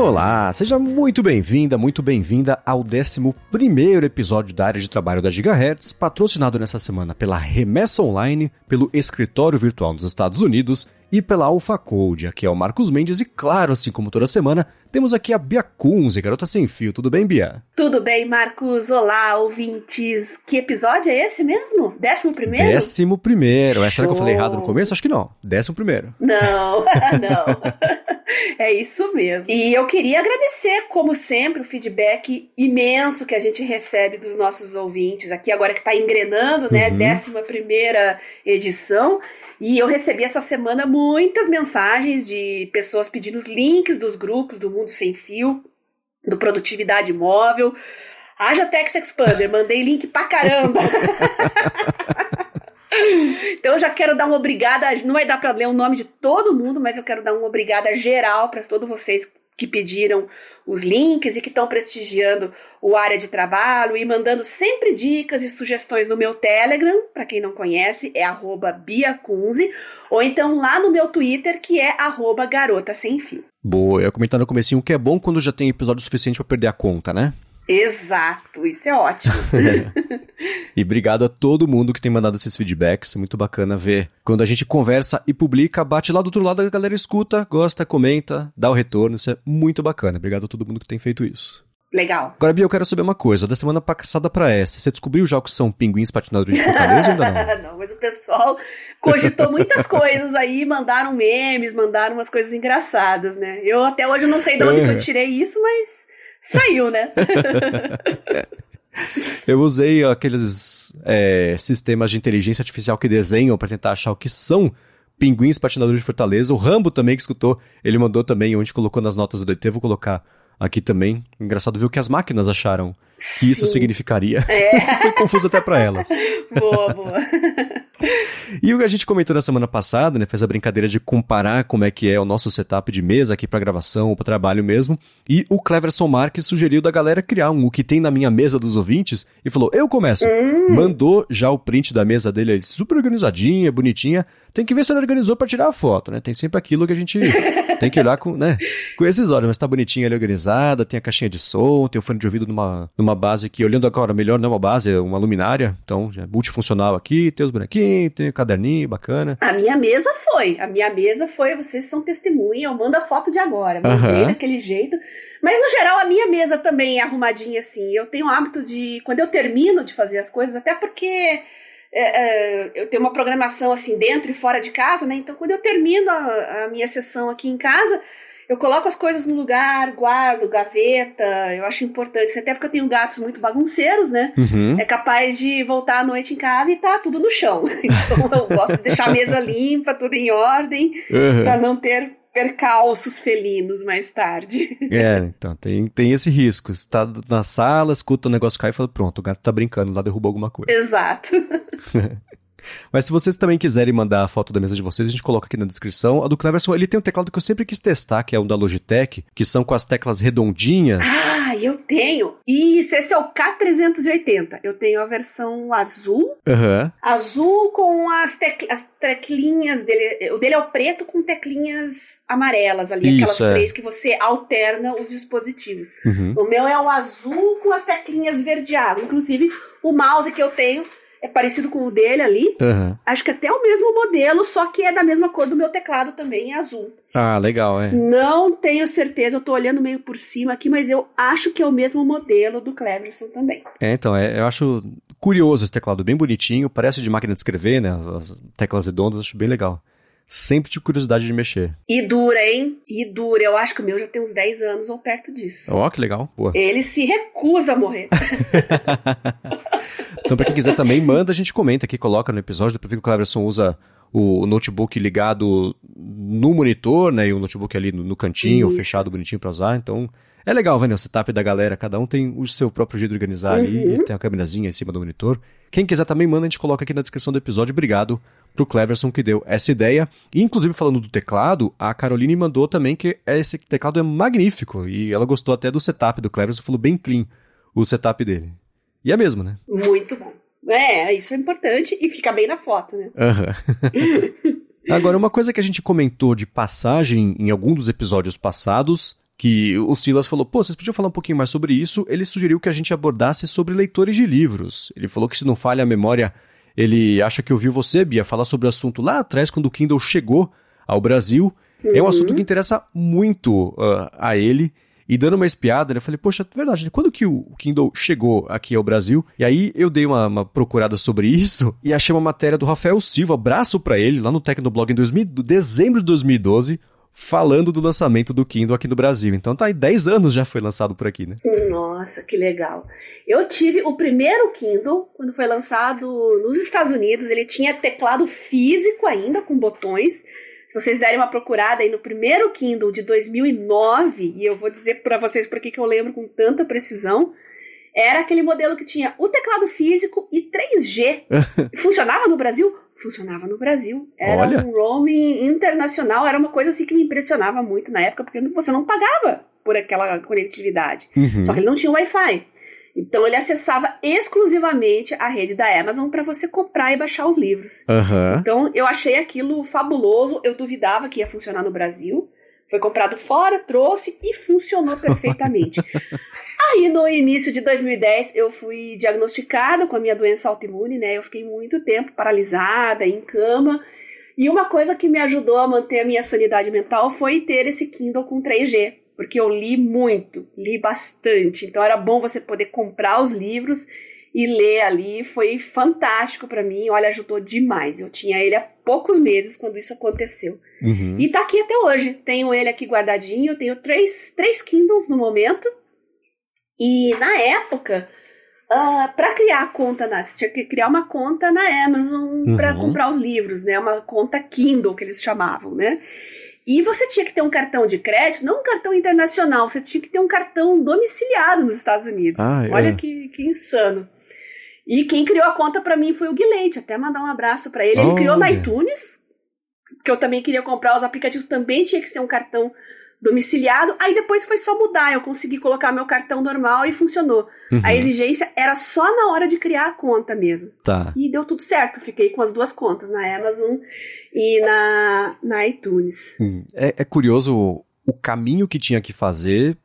Olá, seja muito bem-vinda, muito bem-vinda ao 11 episódio da área de trabalho da Gigahertz, patrocinado nessa semana pela Remessa Online, pelo Escritório Virtual nos Estados Unidos e pela Alpha Code. Aqui é o Marcos Mendes e, claro, assim como toda semana, temos aqui a Bia Kunze, garota sem fio. Tudo bem, Bia? Tudo bem, Marcos. Olá, ouvintes. Que episódio é esse mesmo? Décimo primeiro? Décimo primeiro. É, será que eu falei errado no começo? Acho que não. Décimo primeiro. Não, não. É isso mesmo. E eu queria agradecer, como sempre, o feedback imenso que a gente recebe dos nossos ouvintes aqui, agora que está engrenando, né? Uhum. Décima primeira edição. E eu recebi essa semana muitas mensagens de pessoas pedindo os links dos grupos do Mundo Sem Fio, do Produtividade Móvel. Haja Tex Expander, mandei link pra caramba. então eu já quero dar uma obrigada, não vai dar para ler o nome de todo mundo, mas eu quero dar uma obrigada geral para todos vocês que pediram os links e que estão prestigiando o área de trabalho e mandando sempre dicas e sugestões no meu Telegram, para quem não conhece, é @biacunze, ou então lá no meu Twitter, que é garota sem. Boa, eu ia comentar no comecinho que é bom quando já tem episódio suficiente para perder a conta, né? Exato, isso é ótimo. e obrigado a todo mundo que tem mandado esses feedbacks, muito bacana ver. Quando a gente conversa e publica, bate lá do outro lado, a galera escuta, gosta, comenta, dá o retorno, isso é muito bacana. Obrigado a todo mundo que tem feito isso. Legal. Agora, Bia, eu quero saber uma coisa. Da semana passada para essa, você descobriu já que são pinguins patinadores de Fortaleza ou ainda não? não, mas o pessoal cogitou muitas coisas aí, mandaram memes, mandaram umas coisas engraçadas, né? Eu até hoje não sei de onde é. que eu tirei isso, mas saiu, né? Eu usei aqueles é, sistemas de inteligência artificial que desenham para tentar achar o que são pinguins patinadores de Fortaleza. O Rambo também que escutou, ele mandou também onde colocou nas notas do DT, vou colocar aqui também. Engraçado ver o que as máquinas acharam que Sim. isso significaria. É. Foi confuso até para elas. Boa, boa. E o que a gente comentou na semana passada, né, fez a brincadeira de comparar como é que é o nosso setup de mesa aqui para gravação ou para trabalho mesmo, e o Cleverson Marques sugeriu da galera criar um o que tem na minha mesa dos ouvintes e falou: "Eu começo". Hum. Mandou já o print da mesa dele super organizadinha, bonitinha. Tem que ver se ele organizou para tirar a foto, né? Tem sempre aquilo que a gente tem que olhar com, né, com esses olhos, mas tá bonitinha ali organizada, tem a caixinha de som, tem o fone de ouvido numa, numa base que olhando agora melhor não é uma base, é uma luminária, então já é multifuncional aqui, tem os bonequinhos, tem o caderninho bacana. A minha mesa foi. A minha mesa foi, vocês são testemunha, eu mando a foto de agora. Mandei uhum. daquele jeito. Mas no geral, a minha mesa também é arrumadinha assim. Eu tenho o hábito de, quando eu termino de fazer as coisas, até porque. É, é, eu tenho uma programação assim dentro e fora de casa, né? Então, quando eu termino a, a minha sessão aqui em casa, eu coloco as coisas no lugar, guardo, gaveta, eu acho importante, até porque eu tenho gatos muito bagunceiros, né? Uhum. É capaz de voltar à noite em casa e tá tudo no chão. Então eu gosto de deixar a mesa limpa, tudo em ordem, uhum. para não ter percalços felinos mais tarde. É, então tem, tem esse risco. Você tá na sala, escuta o negócio cair e fala, pronto, o gato tá brincando lá, derrubou alguma coisa. Exato. Mas se vocês também quiserem mandar a foto da mesa de vocês, a gente coloca aqui na descrição. A do Cleverson, ele tem um teclado que eu sempre quis testar, que é um da Logitech, que são com as teclas redondinhas. Ah, eu tenho! Isso, esse é o K380. Eu tenho a versão azul. Uhum. Azul com as, tec as teclinhas dele. O dele é o preto com teclinhas amarelas ali, Isso, aquelas é. três que você alterna os dispositivos. Uhum. O meu é o azul com as teclinhas verdeadas. Inclusive, o mouse que eu tenho é parecido com o dele ali. Uhum. Acho que até o mesmo modelo, só que é da mesma cor do meu teclado também, é azul. Ah, legal, é. Não tenho certeza, eu tô olhando meio por cima aqui, mas eu acho que é o mesmo modelo do Cleverson também. É, então, é, eu acho curioso esse teclado, bem bonitinho, parece de máquina de escrever, né? As teclas redondas, acho bem legal sempre tive curiosidade de mexer. E dura, hein? E dura. Eu acho que o meu já tem uns 10 anos ou perto disso. Ó, oh, que legal. Boa. Ele se recusa a morrer. então, pra quem quiser também, manda, a gente comenta aqui, coloca no episódio. Depois que o Cleverson usa o notebook ligado no monitor, né? E o notebook ali no, no cantinho, Isso. fechado bonitinho para usar. Então, é legal né, o setup da galera, cada um tem o seu próprio jeito de organizar uhum. ali, tem a câmerazinha em cima do monitor. Quem quiser também manda, a gente coloca aqui na descrição do episódio. Obrigado pro Cleverson que deu essa ideia. E, inclusive, falando do teclado, a Caroline mandou também que esse teclado é magnífico. E ela gostou até do setup do Cleverson, falou bem clean o setup dele. E é mesmo, né? Muito bom. É, isso é importante e fica bem na foto, né? Uhum. Agora, uma coisa que a gente comentou de passagem em algum dos episódios passados que o Silas falou, pô, vocês podiam falar um pouquinho mais sobre isso. Ele sugeriu que a gente abordasse sobre leitores de livros. Ele falou que se não falha a memória, ele acha que ouviu você, Bia, falar sobre o assunto lá atrás, quando o Kindle chegou ao Brasil. Uhum. É um assunto que interessa muito uh, a ele. E dando uma espiada, eu falei, poxa, é verdade, quando que o Kindle chegou aqui ao Brasil? E aí eu dei uma, uma procurada sobre isso e achei uma matéria do Rafael Silva, abraço para ele, lá no Tecnoblog em 2000, dezembro de 2012, falando do lançamento do Kindle aqui no Brasil. Então tá aí 10 anos já foi lançado por aqui, né? Nossa, que legal. Eu tive o primeiro Kindle quando foi lançado nos Estados Unidos, ele tinha teclado físico ainda com botões. Se vocês derem uma procurada aí no primeiro Kindle de 2009, e eu vou dizer para vocês por que eu lembro com tanta precisão, era aquele modelo que tinha o teclado físico e 3G. Funcionava no Brasil? Funcionava no Brasil. Era Olha. um roaming internacional, era uma coisa assim que me impressionava muito na época, porque você não pagava por aquela conectividade. Uhum. Só que ele não tinha Wi-Fi. Então ele acessava exclusivamente a rede da Amazon para você comprar e baixar os livros. Uhum. Então eu achei aquilo fabuloso. Eu duvidava que ia funcionar no Brasil. Foi comprado fora, trouxe e funcionou perfeitamente. Aí no início de 2010 eu fui diagnosticada com a minha doença autoimune, né? Eu fiquei muito tempo paralisada, em cama. E uma coisa que me ajudou a manter a minha sanidade mental foi ter esse Kindle com 3G porque eu li muito, li bastante. Então era bom você poder comprar os livros e ler ali. Foi fantástico para mim. Olha, ajudou demais. Eu tinha ele há poucos meses quando isso aconteceu. Uhum. E tá aqui até hoje. Tenho ele aqui guardadinho. Eu tenho três, três Kindles no momento. E na época, uh, ah, para criar a conta, na, você tinha que criar uma conta na Amazon uhum. para comprar os livros, né? Uma conta Kindle que eles chamavam, né? E você tinha que ter um cartão de crédito, não um cartão internacional, você tinha que ter um cartão domiciliado nos Estados Unidos. Ah, é. Olha que, que insano. E quem criou a conta para mim foi o Guilherme, até mandar um abraço para ele. Ele oh, criou na iTunes, que eu também queria comprar os aplicativos, também tinha que ser um cartão domiciliado. Aí depois foi só mudar, eu consegui colocar meu cartão normal e funcionou. Uhum. A exigência era só na hora de criar a conta mesmo. Tá. E deu tudo certo, fiquei com as duas contas, na Amazon e na, na iTunes. Hum. É, é curioso o caminho que tinha que fazer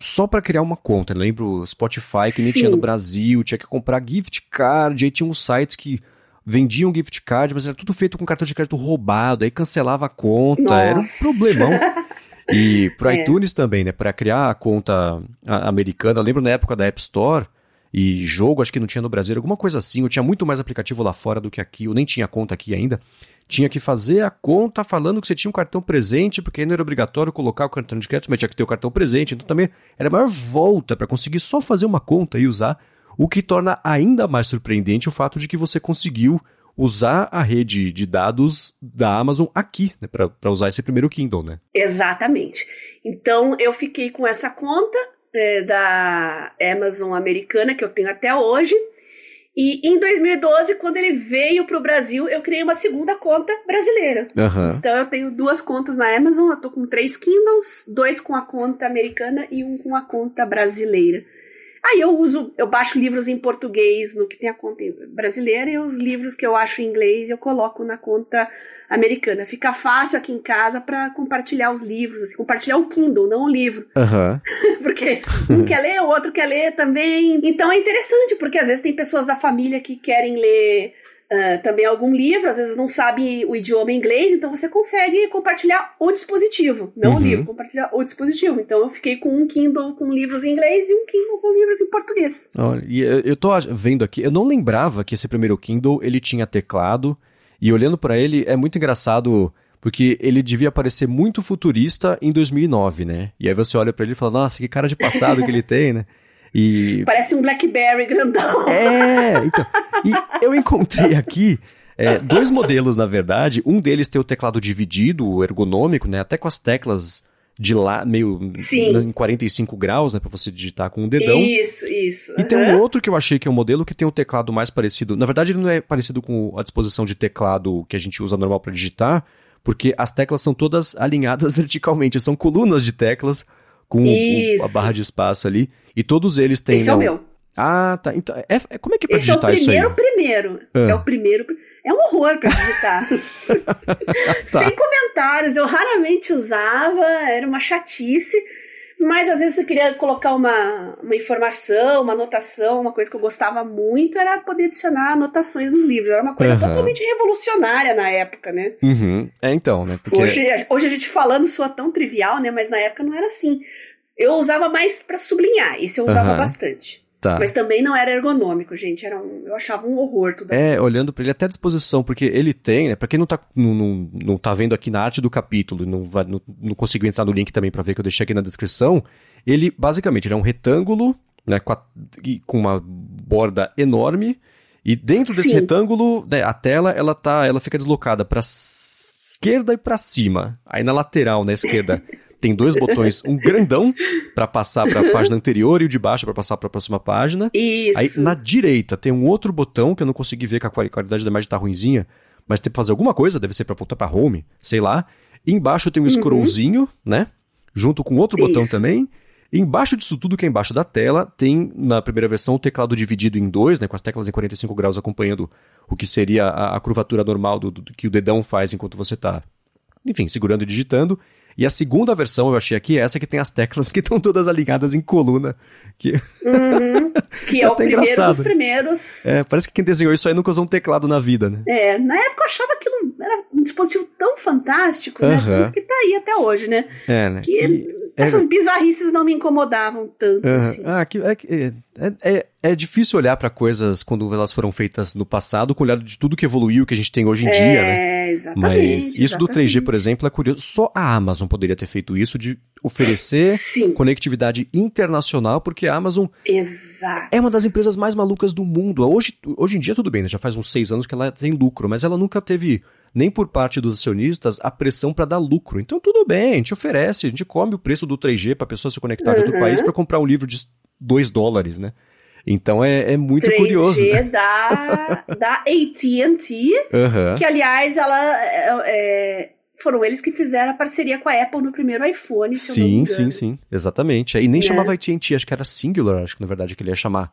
só para criar uma conta. Eu lembro Spotify que nem Sim. tinha no Brasil, tinha que comprar gift card, aí tinha uns sites que vendiam gift card, mas era tudo feito com cartão de crédito roubado, aí cancelava a conta, Nossa. era um problemão. E pro é. iTunes também, né? Para criar a conta americana, eu lembro na época da App Store e jogo, acho que não tinha no Brasil, alguma coisa assim. Eu tinha muito mais aplicativo lá fora do que aqui. Eu nem tinha conta aqui ainda. Tinha que fazer a conta falando que você tinha um cartão presente, porque não era obrigatório colocar o cartão de crédito, mas tinha que ter o cartão presente. Então também era a maior volta para conseguir só fazer uma conta e usar. O que torna ainda mais surpreendente o fato de que você conseguiu usar a rede de dados da Amazon aqui, né, para usar esse primeiro Kindle, né? Exatamente. Então eu fiquei com essa conta é, da Amazon americana que eu tenho até hoje. E em 2012, quando ele veio para o Brasil, eu criei uma segunda conta brasileira. Uhum. Então eu tenho duas contas na Amazon, eu tô com três Kindles, dois com a conta americana e um com a conta brasileira. Aí eu uso, eu baixo livros em português no que tem a conta brasileira e os livros que eu acho em inglês eu coloco na conta americana. Fica fácil aqui em casa para compartilhar os livros, assim, compartilhar o Kindle, não o livro. Uhum. porque um quer ler, o outro quer ler também. Então é interessante, porque às vezes tem pessoas da família que querem ler Uh, também algum livro, às vezes não sabe o idioma inglês, então você consegue compartilhar o dispositivo, não uhum. o livro, compartilhar o dispositivo. Então eu fiquei com um Kindle com livros em inglês e um Kindle com livros em português. Olha, e eu tô vendo aqui, eu não lembrava que esse primeiro Kindle ele tinha teclado, e olhando para ele é muito engraçado porque ele devia parecer muito futurista em 2009, né? E aí você olha para ele e fala, nossa, que cara de passado que ele tem, né? E... Parece um Blackberry grandão. É, então. E eu encontrei aqui é, dois modelos, na verdade. Um deles tem o teclado dividido, ergonômico, né? Até com as teclas de lá, meio Sim. em 45 graus, né? Pra você digitar com o um dedão. Isso, isso. E uhum. tem um outro que eu achei que é um modelo que tem o um teclado mais parecido. Na verdade, ele não é parecido com a disposição de teclado que a gente usa normal para digitar, porque as teclas são todas alinhadas verticalmente. São colunas de teclas com o, a barra de espaço ali. E todos eles têm. Esse é o meu. Ah, tá. Então, é, é, como é que é pra Esse digitar isso aí? É o primeiro, primeiro. Ah. É o primeiro. É um horror pra digitar. tá. Sem comentários. Eu raramente usava, era uma chatice. Mas às vezes você queria colocar uma, uma informação, uma anotação, uma coisa que eu gostava muito era poder adicionar anotações nos livros. Era uma coisa uhum. totalmente revolucionária na época, né? Uhum. É então, né? Porque... Hoje, hoje a gente falando soa tão trivial, né? Mas na época não era assim. Eu usava mais para sublinhar, esse eu usava uhum. bastante. Tá. Mas também não era ergonômico, gente. Era um, eu achava um horror tudo É, olhando para ele até à disposição, porque ele tem, né? Pra quem não tá, não, não, não tá vendo aqui na arte do capítulo, não, vai, não, não conseguiu entrar no link também para ver que eu deixei aqui na descrição. Ele, basicamente, ele é um retângulo, né? Com, a, com uma borda enorme. E dentro desse Sim. retângulo, né, a tela, ela tá, ela fica deslocada para esquerda e para cima. Aí na lateral, na esquerda, tem dois botões, um grandão para passar para a página anterior e o de baixo para passar para a próxima página. Isso. Aí na direita tem um outro botão que eu não consegui ver que a qualidade da imagem tá ruinzinha, mas tem que fazer alguma coisa, deve ser para voltar para home, sei lá. E embaixo tem um uhum. scrollzinho, né? Junto com outro botão Isso. também. E embaixo disso tudo, que é embaixo da tela, tem na primeira versão o teclado dividido em dois, né, com as teclas em 45 graus acompanhando o que seria a, a curvatura normal do, do, que o dedão faz enquanto você está, enfim, segurando e digitando. E a segunda versão eu achei aqui, essa que tem as teclas que estão todas alinhadas em coluna. Que, uhum, que é, é o primeiro engraçado. dos primeiros. É, parece que quem desenhou isso aí nunca usou um teclado na vida, né? É, na época eu achava que era um dispositivo tão fantástico, uhum. né? Que tá aí até hoje, né? É, né? Que e... Essas é... bizarrices não me incomodavam tanto, uhum. assim. Ah, que, é, é, é, é difícil olhar para coisas quando elas foram feitas no passado com o olhar de tudo que evoluiu, que a gente tem hoje em é, dia, né? Exatamente. Mas isso exatamente. do 3G, por exemplo, é curioso. Só a Amazon poderia ter feito isso de oferecer Sim. conectividade internacional, porque a Amazon Exato. é uma das empresas mais malucas do mundo. Hoje, hoje em dia, tudo bem, né? já faz uns seis anos que ela tem lucro, mas ela nunca teve nem por parte dos acionistas a pressão para dar lucro. Então tudo bem, a gente oferece, a gente come o preço do 3G para a pessoa se conectar uhum. do país para comprar um livro de 2 dólares, né? Então é, é muito 3G curioso. 3G da, da AT&T, uhum. que aliás ela é, é, foram eles que fizeram a parceria com a Apple no primeiro iPhone. sim, sim, sim, exatamente. E nem é. chamava AT&T, acho que era Singular, acho que na verdade que ele ia chamar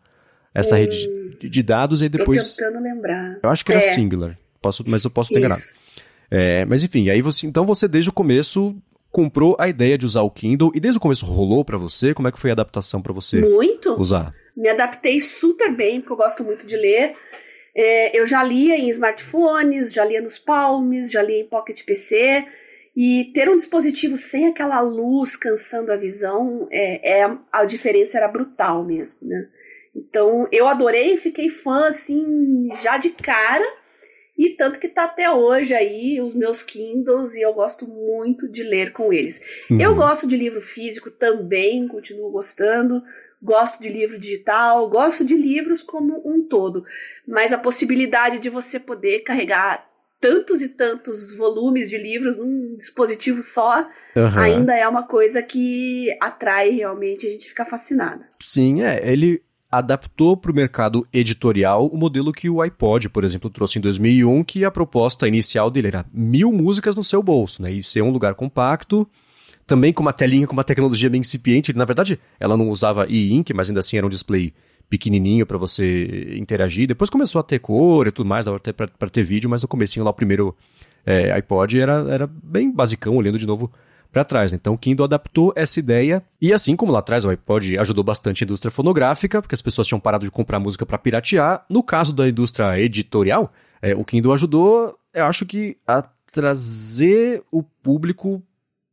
essa hum, rede de, de, dados e depois. Tô tentando lembrar. Eu acho que era é. Singular. Posso, mas eu posso ter enganado. É, mas enfim, aí você, então você desde o começo comprou a ideia de usar o Kindle e desde o começo rolou para você? Como é que foi a adaptação para você muito. usar? Me adaptei super bem, porque eu gosto muito de ler. É, eu já lia em smartphones, já lia nos palmes, já lia em Pocket PC. E ter um dispositivo sem aquela luz cansando a visão, é, é a diferença era brutal mesmo, né? Então eu adorei, fiquei fã assim já de cara. E tanto que tá até hoje aí os meus Kindles e eu gosto muito de ler com eles. Uhum. Eu gosto de livro físico também, continuo gostando. Gosto de livro digital, gosto de livros como um todo. Mas a possibilidade de você poder carregar tantos e tantos volumes de livros num dispositivo só uhum. ainda é uma coisa que atrai realmente, a gente fica fascinado. Sim, é. Ele adaptou para o mercado editorial o modelo que o iPod, por exemplo, trouxe em 2001, que a proposta inicial dele era mil músicas no seu bolso, né? E ser um lugar compacto, também com uma telinha com uma tecnologia bem incipiente. Na verdade, ela não usava e-ink, mas ainda assim era um display pequenininho para você interagir. Depois começou a ter cor e tudo mais, até para ter vídeo, mas no comecinho lá o primeiro é, iPod era, era bem basicão, olhando de novo para trás. Então o Kindle adaptou essa ideia e assim como lá atrás o iPod ajudou bastante a indústria fonográfica, porque as pessoas tinham parado de comprar música para piratear, no caso da indústria editorial, é, o Kindle ajudou, eu acho que a trazer o público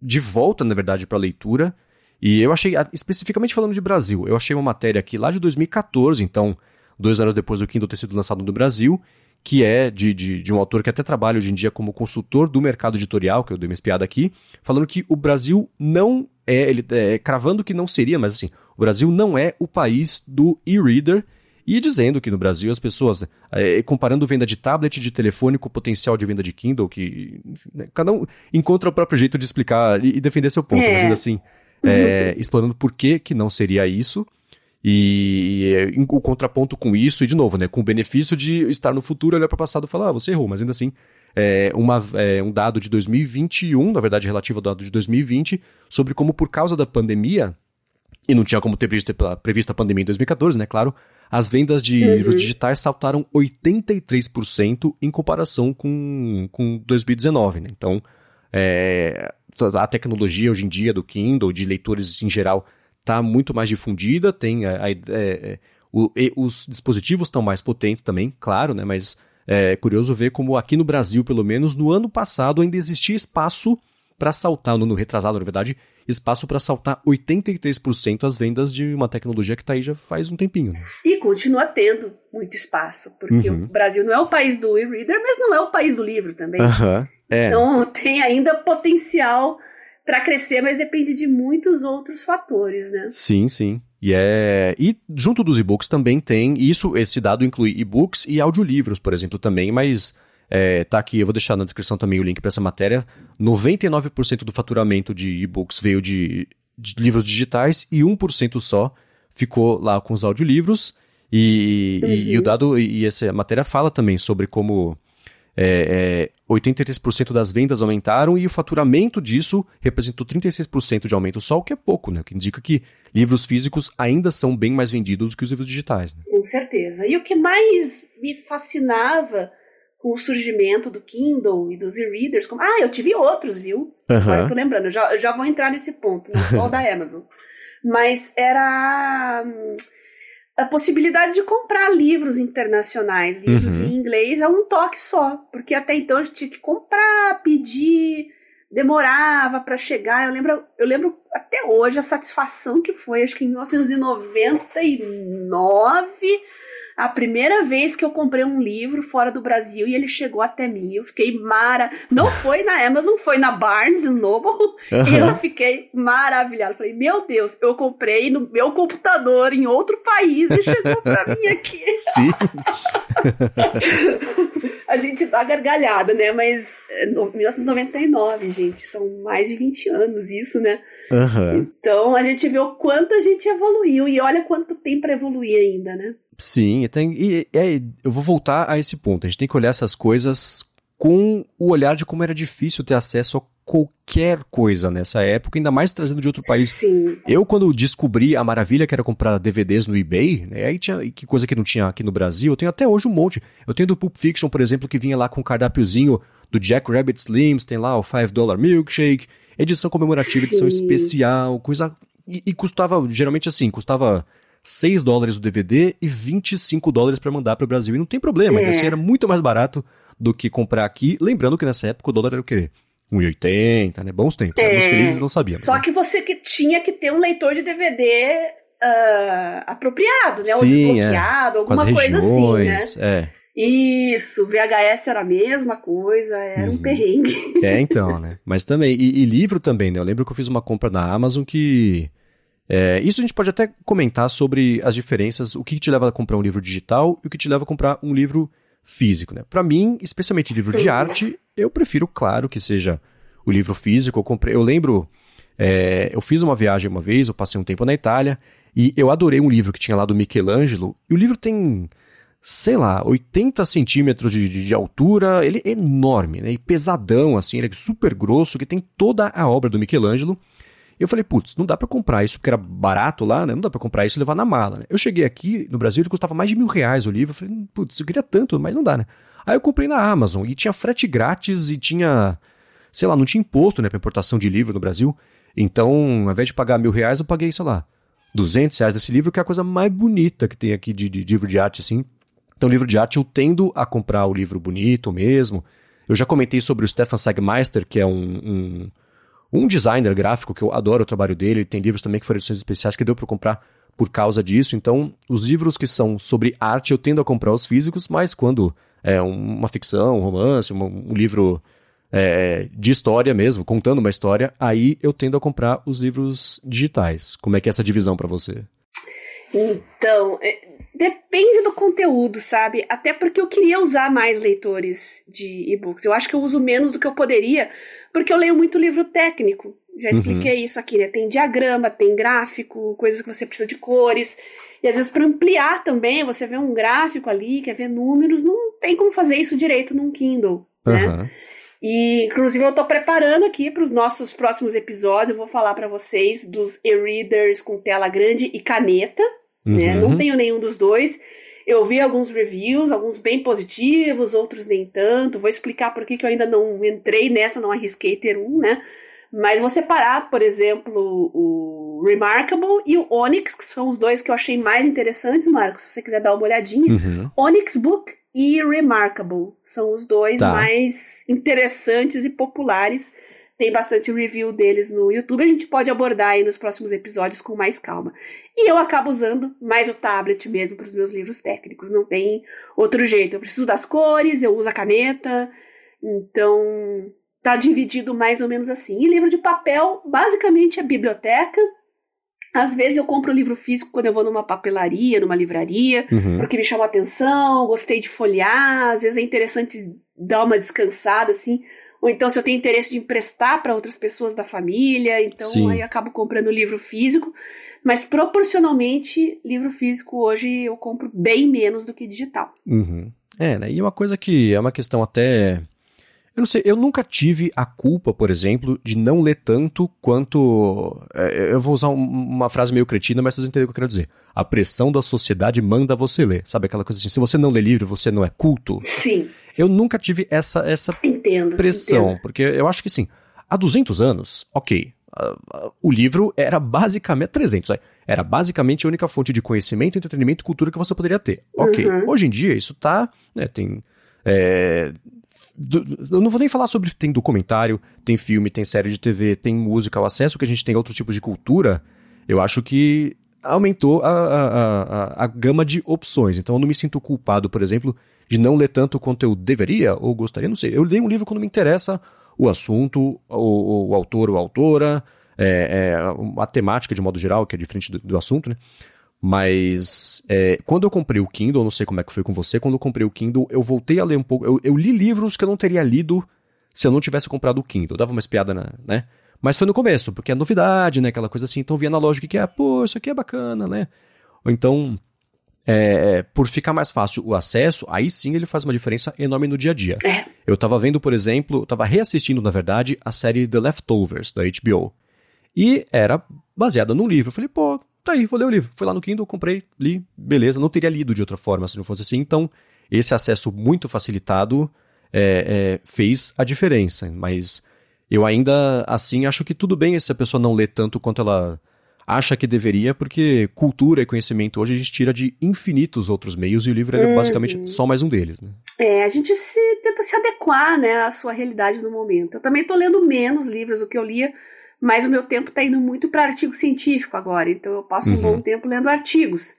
de volta, na verdade, para a leitura. E eu achei, especificamente falando de Brasil, eu achei uma matéria aqui lá de 2014, então, dois anos depois do Kindle ter sido lançado no Brasil, que é de, de, de, um autor que até trabalha hoje em dia como consultor do mercado editorial, que eu dei uma espiada aqui, falando que o Brasil não é, ele é, cravando que não seria, mas assim, o Brasil não é o país do e-reader, e dizendo que no Brasil as pessoas, é, comparando venda de tablet de telefone com o potencial de venda de Kindle, que enfim, né, cada um encontra o próprio jeito de explicar e, e defender seu ponto, é. mas ainda assim, é, explanando por que, que não seria isso. E, e, o contraponto com isso, e de novo, né, com o benefício de estar no futuro, olhar para o passado e falar, ah, você errou, mas ainda assim, é, uma, é, um dado de 2021, na verdade relativo ao dado de 2020, sobre como por causa da pandemia, e não tinha como ter previsto, previsto a pandemia em 2014, né, claro, as vendas de uhum. livros digitais saltaram 83% em comparação com, com 2019, né, então... É, a tecnologia hoje em dia do Kindle, de leitores em geral, está muito mais difundida, tem a, a, é, é, o, os dispositivos estão mais potentes também, claro, né? Mas é curioso ver como aqui no Brasil, pelo menos, no ano passado ainda existia espaço para saltar, no ano retrasado, na verdade, espaço para saltar 83% as vendas de uma tecnologia que está aí já faz um tempinho. Né? E continua tendo muito espaço, porque uhum. o Brasil não é o país do e-reader, mas não é o país do livro também. Uhum. É. Então tem ainda potencial para crescer, mas depende de muitos outros fatores, né? Sim, sim. E, é... e junto dos e-books também tem isso, esse dado inclui e-books e audiolivros, por exemplo, também, mas é, tá aqui, eu vou deixar na descrição também o link para essa matéria. 99% do faturamento de e-books veio de, de, livros digitais e 1% só ficou lá com os audiolivros. E, uhum. e, e o dado, e essa matéria fala também sobre como é, é, 83% das vendas aumentaram e o faturamento disso representou 36% de aumento só, o que é pouco, né? O que indica que livros físicos ainda são bem mais vendidos do que os livros digitais. Né? Com certeza. E o que mais me fascinava com o surgimento do Kindle e dos e-readers, como... ah, eu tive outros, viu? Uhum. Agora eu tô lembrando, eu já, já vou entrar nesse ponto, não só o da Amazon. Mas era hum, a possibilidade de comprar livros internacionais, livros uhum. em inglês, a um toque só. Porque até então a gente tinha que comprar, pedir, demorava para chegar. Eu lembro, eu lembro até hoje a satisfação que foi, acho que em 1999 a primeira vez que eu comprei um livro fora do Brasil e ele chegou até mim. Eu fiquei mara. Não foi na Amazon, foi na Barnes Noble. Uhum. E eu fiquei maravilhada. Falei, meu Deus, eu comprei no meu computador em outro país e chegou pra mim aqui. Sim. a gente dá gargalhada, né? Mas 1999, é, gente, são mais de 20 anos isso, né? Uhum. Então a gente vê o quanto a gente evoluiu e olha quanto tem para evoluir ainda, né? Sim, tem, e, e, eu vou voltar a esse ponto. A gente tem que olhar essas coisas com o olhar de como era difícil ter acesso a qualquer coisa nessa época, ainda mais trazendo de outro país. Sim. Eu, quando descobri a maravilha que era comprar DVDs no eBay, né, aí tinha que coisa que não tinha aqui no Brasil, eu tenho até hoje um monte. Eu tenho do Pulp Fiction, por exemplo, que vinha lá com um cardápiozinho do Jack Rabbit Slims, tem lá o 5 Dollar Milkshake, edição comemorativa, Sim. edição especial, coisa. E, e custava, geralmente assim, custava 6 dólares o DVD e 25 dólares para mandar para o Brasil. E não tem problema, é. assim era muito mais barato do que comprar aqui. Lembrando que nessa época o dólar era o quê? 1,80, né? Bons tempos. É. felizes não sabíamos. Só né? que você que tinha que ter um leitor de DVD uh, ah, apropriado, né? Sim, Ou desbloqueado, é. alguma coisa regiões, assim, né? É. Isso, VHS era a mesma coisa, era uhum. um perrengue. É, então, né? Mas também, e, e, livro também, né? Eu lembro que eu fiz uma compra na Amazon que é, isso a gente pode até comentar sobre as diferenças, o que te leva a comprar um livro digital e o que te leva a comprar um livro físico. Né? Para mim, especialmente livro de arte, eu prefiro, claro, que seja o livro físico. Eu comprei, eu lembro, é, eu fiz uma viagem uma vez, eu passei um tempo na Itália e eu adorei um livro que tinha lá do Michelangelo. E o livro tem, sei lá, 80 centímetros de, de, altura, ele é enorme, né? E pesadão, assim, ele é super grosso, que tem toda a obra do Michelangelo. Eu falei, putz, não dá para comprar isso, porque era barato lá, né? Não dá para comprar isso e levar na mala, né? Eu cheguei aqui no Brasil, ele custava mais de mil reais o livro. Eu falei, putz, eu queria tanto, mas não dá, né? Aí eu comprei na Amazon e tinha frete grátis e tinha, sei lá, não tinha imposto, né, pra importação de livro no Brasil. Então, ao invés de pagar mil reais, eu paguei, sei lá, 200 reais desse livro, que é a coisa mais bonita que tem aqui de, de livro de arte, assim. Então, livro de arte, eu tendo a comprar o livro bonito mesmo. Eu já comentei sobre o Stefan Sagmeister, que é um, um um designer gráfico que eu adoro o trabalho dele, tem livros também que foram edições especiais que deu para comprar por causa disso. Então, os livros que são sobre arte eu tendo a comprar os físicos, mas quando é uma ficção, um romance, um, livro é, de história mesmo, contando uma história, aí eu tendo a comprar os livros digitais. Como é que é essa divisão para você? Então, é, depende do conteúdo, sabe? Até porque eu queria usar mais leitores de e-books. Eu acho que eu uso menos do que eu poderia, porque eu leio muito livro técnico. Já expliquei uhum. isso aqui, né? Tem diagrama, tem gráfico, coisas que você precisa de cores. E às vezes, para ampliar também, você vê um gráfico ali, quer ver números, não tem como fazer isso direito num Kindle, né? Uhum. E, inclusive, eu estou preparando aqui para os nossos próximos episódios. Eu vou falar para vocês dos e-readers com tela grande e caneta, né? Uhum. né? Não tenho nenhum dos dois. Eu vi alguns reviews, alguns bem positivos, outros nem tanto. Vou explicar por que, que eu ainda não entrei nessa, não arrisquei ter um, né? Mas vou separar, por exemplo, o Remarkable e o Onyx, que são os dois que eu achei mais interessantes, Marcos, se você quiser dar uma olhadinha. Uhum. Onyx Book e Remarkable são os dois tá. mais interessantes e populares. Tem bastante review deles no YouTube. A gente pode abordar aí nos próximos episódios com mais calma. E eu acabo usando mais o tablet mesmo para os meus livros técnicos. Não tem outro jeito. Eu preciso das cores, eu uso a caneta. Então, tá dividido mais ou menos assim. E livro de papel, basicamente, é biblioteca. Às vezes eu compro livro físico quando eu vou numa papelaria, numa livraria, uhum. porque me chamou a atenção, gostei de folhear, às vezes é interessante dar uma descansada, assim. Ou então, se eu tenho interesse de emprestar para outras pessoas da família, então Sim. aí acabo comprando livro físico. Mas proporcionalmente, livro físico hoje eu compro bem menos do que digital. Uhum. É, né? E uma coisa que é uma questão até eu não sei, eu nunca tive a culpa, por exemplo, de não ler tanto quanto. É, eu vou usar uma frase meio cretina, mas vocês entendem o que eu quero dizer. A pressão da sociedade manda você ler. Sabe aquela coisa assim? Se você não lê livro, você não é culto? Sim. Eu nunca tive essa, essa entendo, pressão, entendo. porque eu acho que sim. Há 200 anos, ok. O livro era basicamente. 300, é, era basicamente a única fonte de conhecimento, entretenimento e cultura que você poderia ter. Ok. Uhum. Hoje em dia, isso tá. Né, tem. É, eu não vou nem falar sobre. Tem documentário, tem filme, tem série de TV, tem música, o acesso que a gente tem a outros tipos de cultura. Eu acho que aumentou a, a, a, a gama de opções. Então eu não me sinto culpado, por exemplo, de não ler tanto quanto eu deveria ou gostaria. Não sei. Eu leio um livro quando me interessa o assunto, o, o autor ou autora, é, é, a temática de modo geral, que é diferente do, do assunto, né? Mas é, quando eu comprei o Kindle, não sei como é que foi com você, quando eu comprei o Kindle, eu voltei a ler um pouco. Eu, eu li livros que eu não teria lido se eu não tivesse comprado o Kindle. Eu dava uma espiada na, né? Mas foi no começo, porque é novidade, né? Aquela coisa assim. Então eu via na lógica que é, pô, isso aqui é bacana, né? Ou então, é, por ficar mais fácil o acesso, aí sim ele faz uma diferença enorme no dia a dia. É. Eu tava vendo, por exemplo, eu tava reassistindo, na verdade, a série The Leftovers, da HBO. E era baseada num livro. Eu falei, pô, tá aí, vou ler o livro. Fui lá no Kindle, comprei, li, beleza. Não teria lido de outra forma se não fosse assim. Então, esse acesso muito facilitado é, é, fez a diferença. Mas eu ainda, assim, acho que tudo bem se a pessoa não lê tanto quanto ela acha que deveria, porque cultura e conhecimento hoje a gente tira de infinitos outros meios e o livro é uhum. basicamente só mais um deles. Né? É, a gente se, tenta se adequar né, à sua realidade no momento. Eu também estou lendo menos livros do que eu lia mas o meu tempo está indo muito para artigo científico agora, então eu passo uhum. um bom tempo lendo artigos.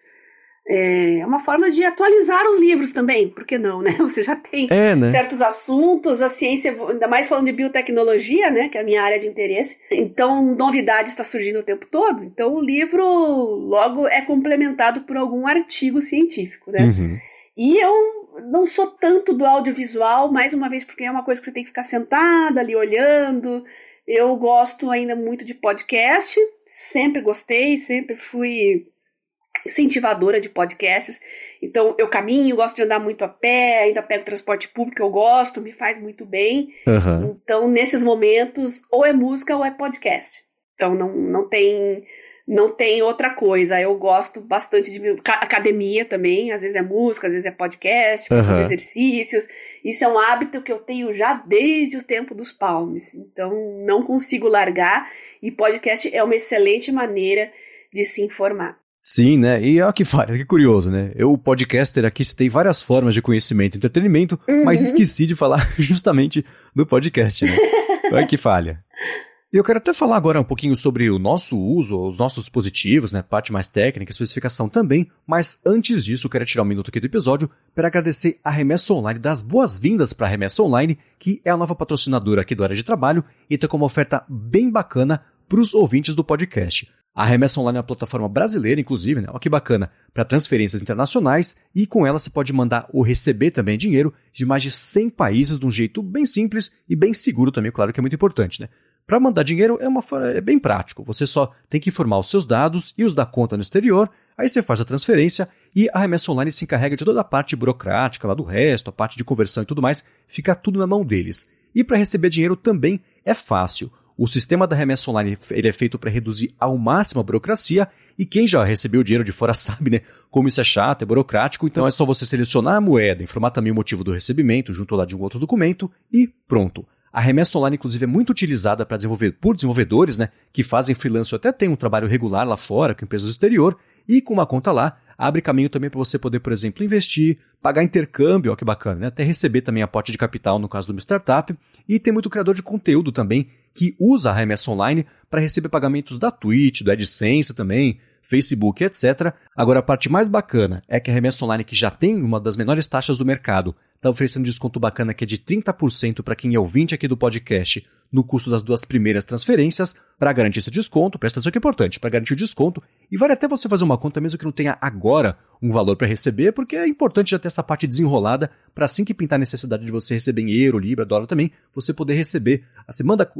É uma forma de atualizar os livros também, por que não, né? Você já tem é, né? certos assuntos, a ciência, ainda mais falando de biotecnologia, né? Que é a minha área de interesse. Então, novidade está surgindo o tempo todo. Então, o livro logo é complementado por algum artigo científico, né? Uhum. E eu não sou tanto do audiovisual, mais uma vez, porque é uma coisa que você tem que ficar sentada ali olhando. Eu gosto ainda muito de podcast, sempre gostei, sempre fui incentivadora de podcasts. Então, eu caminho, gosto de andar muito a pé, ainda pego transporte público, eu gosto, me faz muito bem. Uhum. Então, nesses momentos, ou é música ou é podcast. Então, não, não tem não tem outra coisa. Eu gosto bastante de academia também, às vezes é música, às vezes é podcast, uhum. fazer exercícios. Isso é um hábito que eu tenho já desde o tempo dos palmes. Então, não consigo largar e podcast é uma excelente maneira de se informar. Sim, né? E olha que, que curioso, né? Eu, o podcaster aqui, citei várias formas de conhecimento e entretenimento, uhum. mas esqueci de falar justamente no podcast, né? olha que falha. Eu quero até falar agora um pouquinho sobre o nosso uso, os nossos dispositivos, né, parte mais técnica, especificação também, mas antes disso, eu quero tirar um minuto aqui do episódio para agradecer a Remessa Online, dar as boas-vindas para a Remessa Online, que é a nova patrocinadora aqui do Área de Trabalho e tem como oferta bem bacana para os ouvintes do podcast. A Remessa Online é uma plataforma brasileira, inclusive, né? Olha que bacana, para transferências internacionais e com ela você pode mandar ou receber também dinheiro de mais de 100 países de um jeito bem simples e bem seguro também, claro que é muito importante, né? Para mandar dinheiro é, uma, é bem prático. Você só tem que informar os seus dados e os da conta no exterior, aí você faz a transferência e a remessa online se encarrega de toda a parte burocrática lá do resto, a parte de conversão e tudo mais, fica tudo na mão deles. E para receber dinheiro também é fácil. O sistema da remessa online ele é feito para reduzir ao máximo a burocracia e quem já recebeu dinheiro de fora sabe, né, como isso é chato, é burocrático, então é só você selecionar a moeda, informar também o motivo do recebimento junto lá de um outro documento e pronto. A remessa online, inclusive, é muito utilizada para desenvolver por desenvolvedores, né, que fazem freelance ou até tem um trabalho regular lá fora, com empresas do exterior, e com uma conta lá, abre caminho também para você poder, por exemplo, investir, pagar intercâmbio, ó que bacana, né? até receber também aporte de capital no caso de uma startup. E tem muito criador de conteúdo também que usa a remessa online para receber pagamentos da Twitch, do AdSense também, Facebook, etc. Agora, a parte mais bacana é que a remessa online, que já tem uma das menores taxas do mercado, está oferecendo desconto bacana que é de 30% para quem é ouvinte aqui do podcast no custo das duas primeiras transferências. Para garantir esse desconto, presta atenção que é importante, para garantir o desconto, e vale até você fazer uma conta mesmo que não tenha agora um valor para receber, porque é importante já ter essa parte desenrolada para assim que pintar a necessidade de você receber em euro, libra, dólar também, você poder receber. Você manda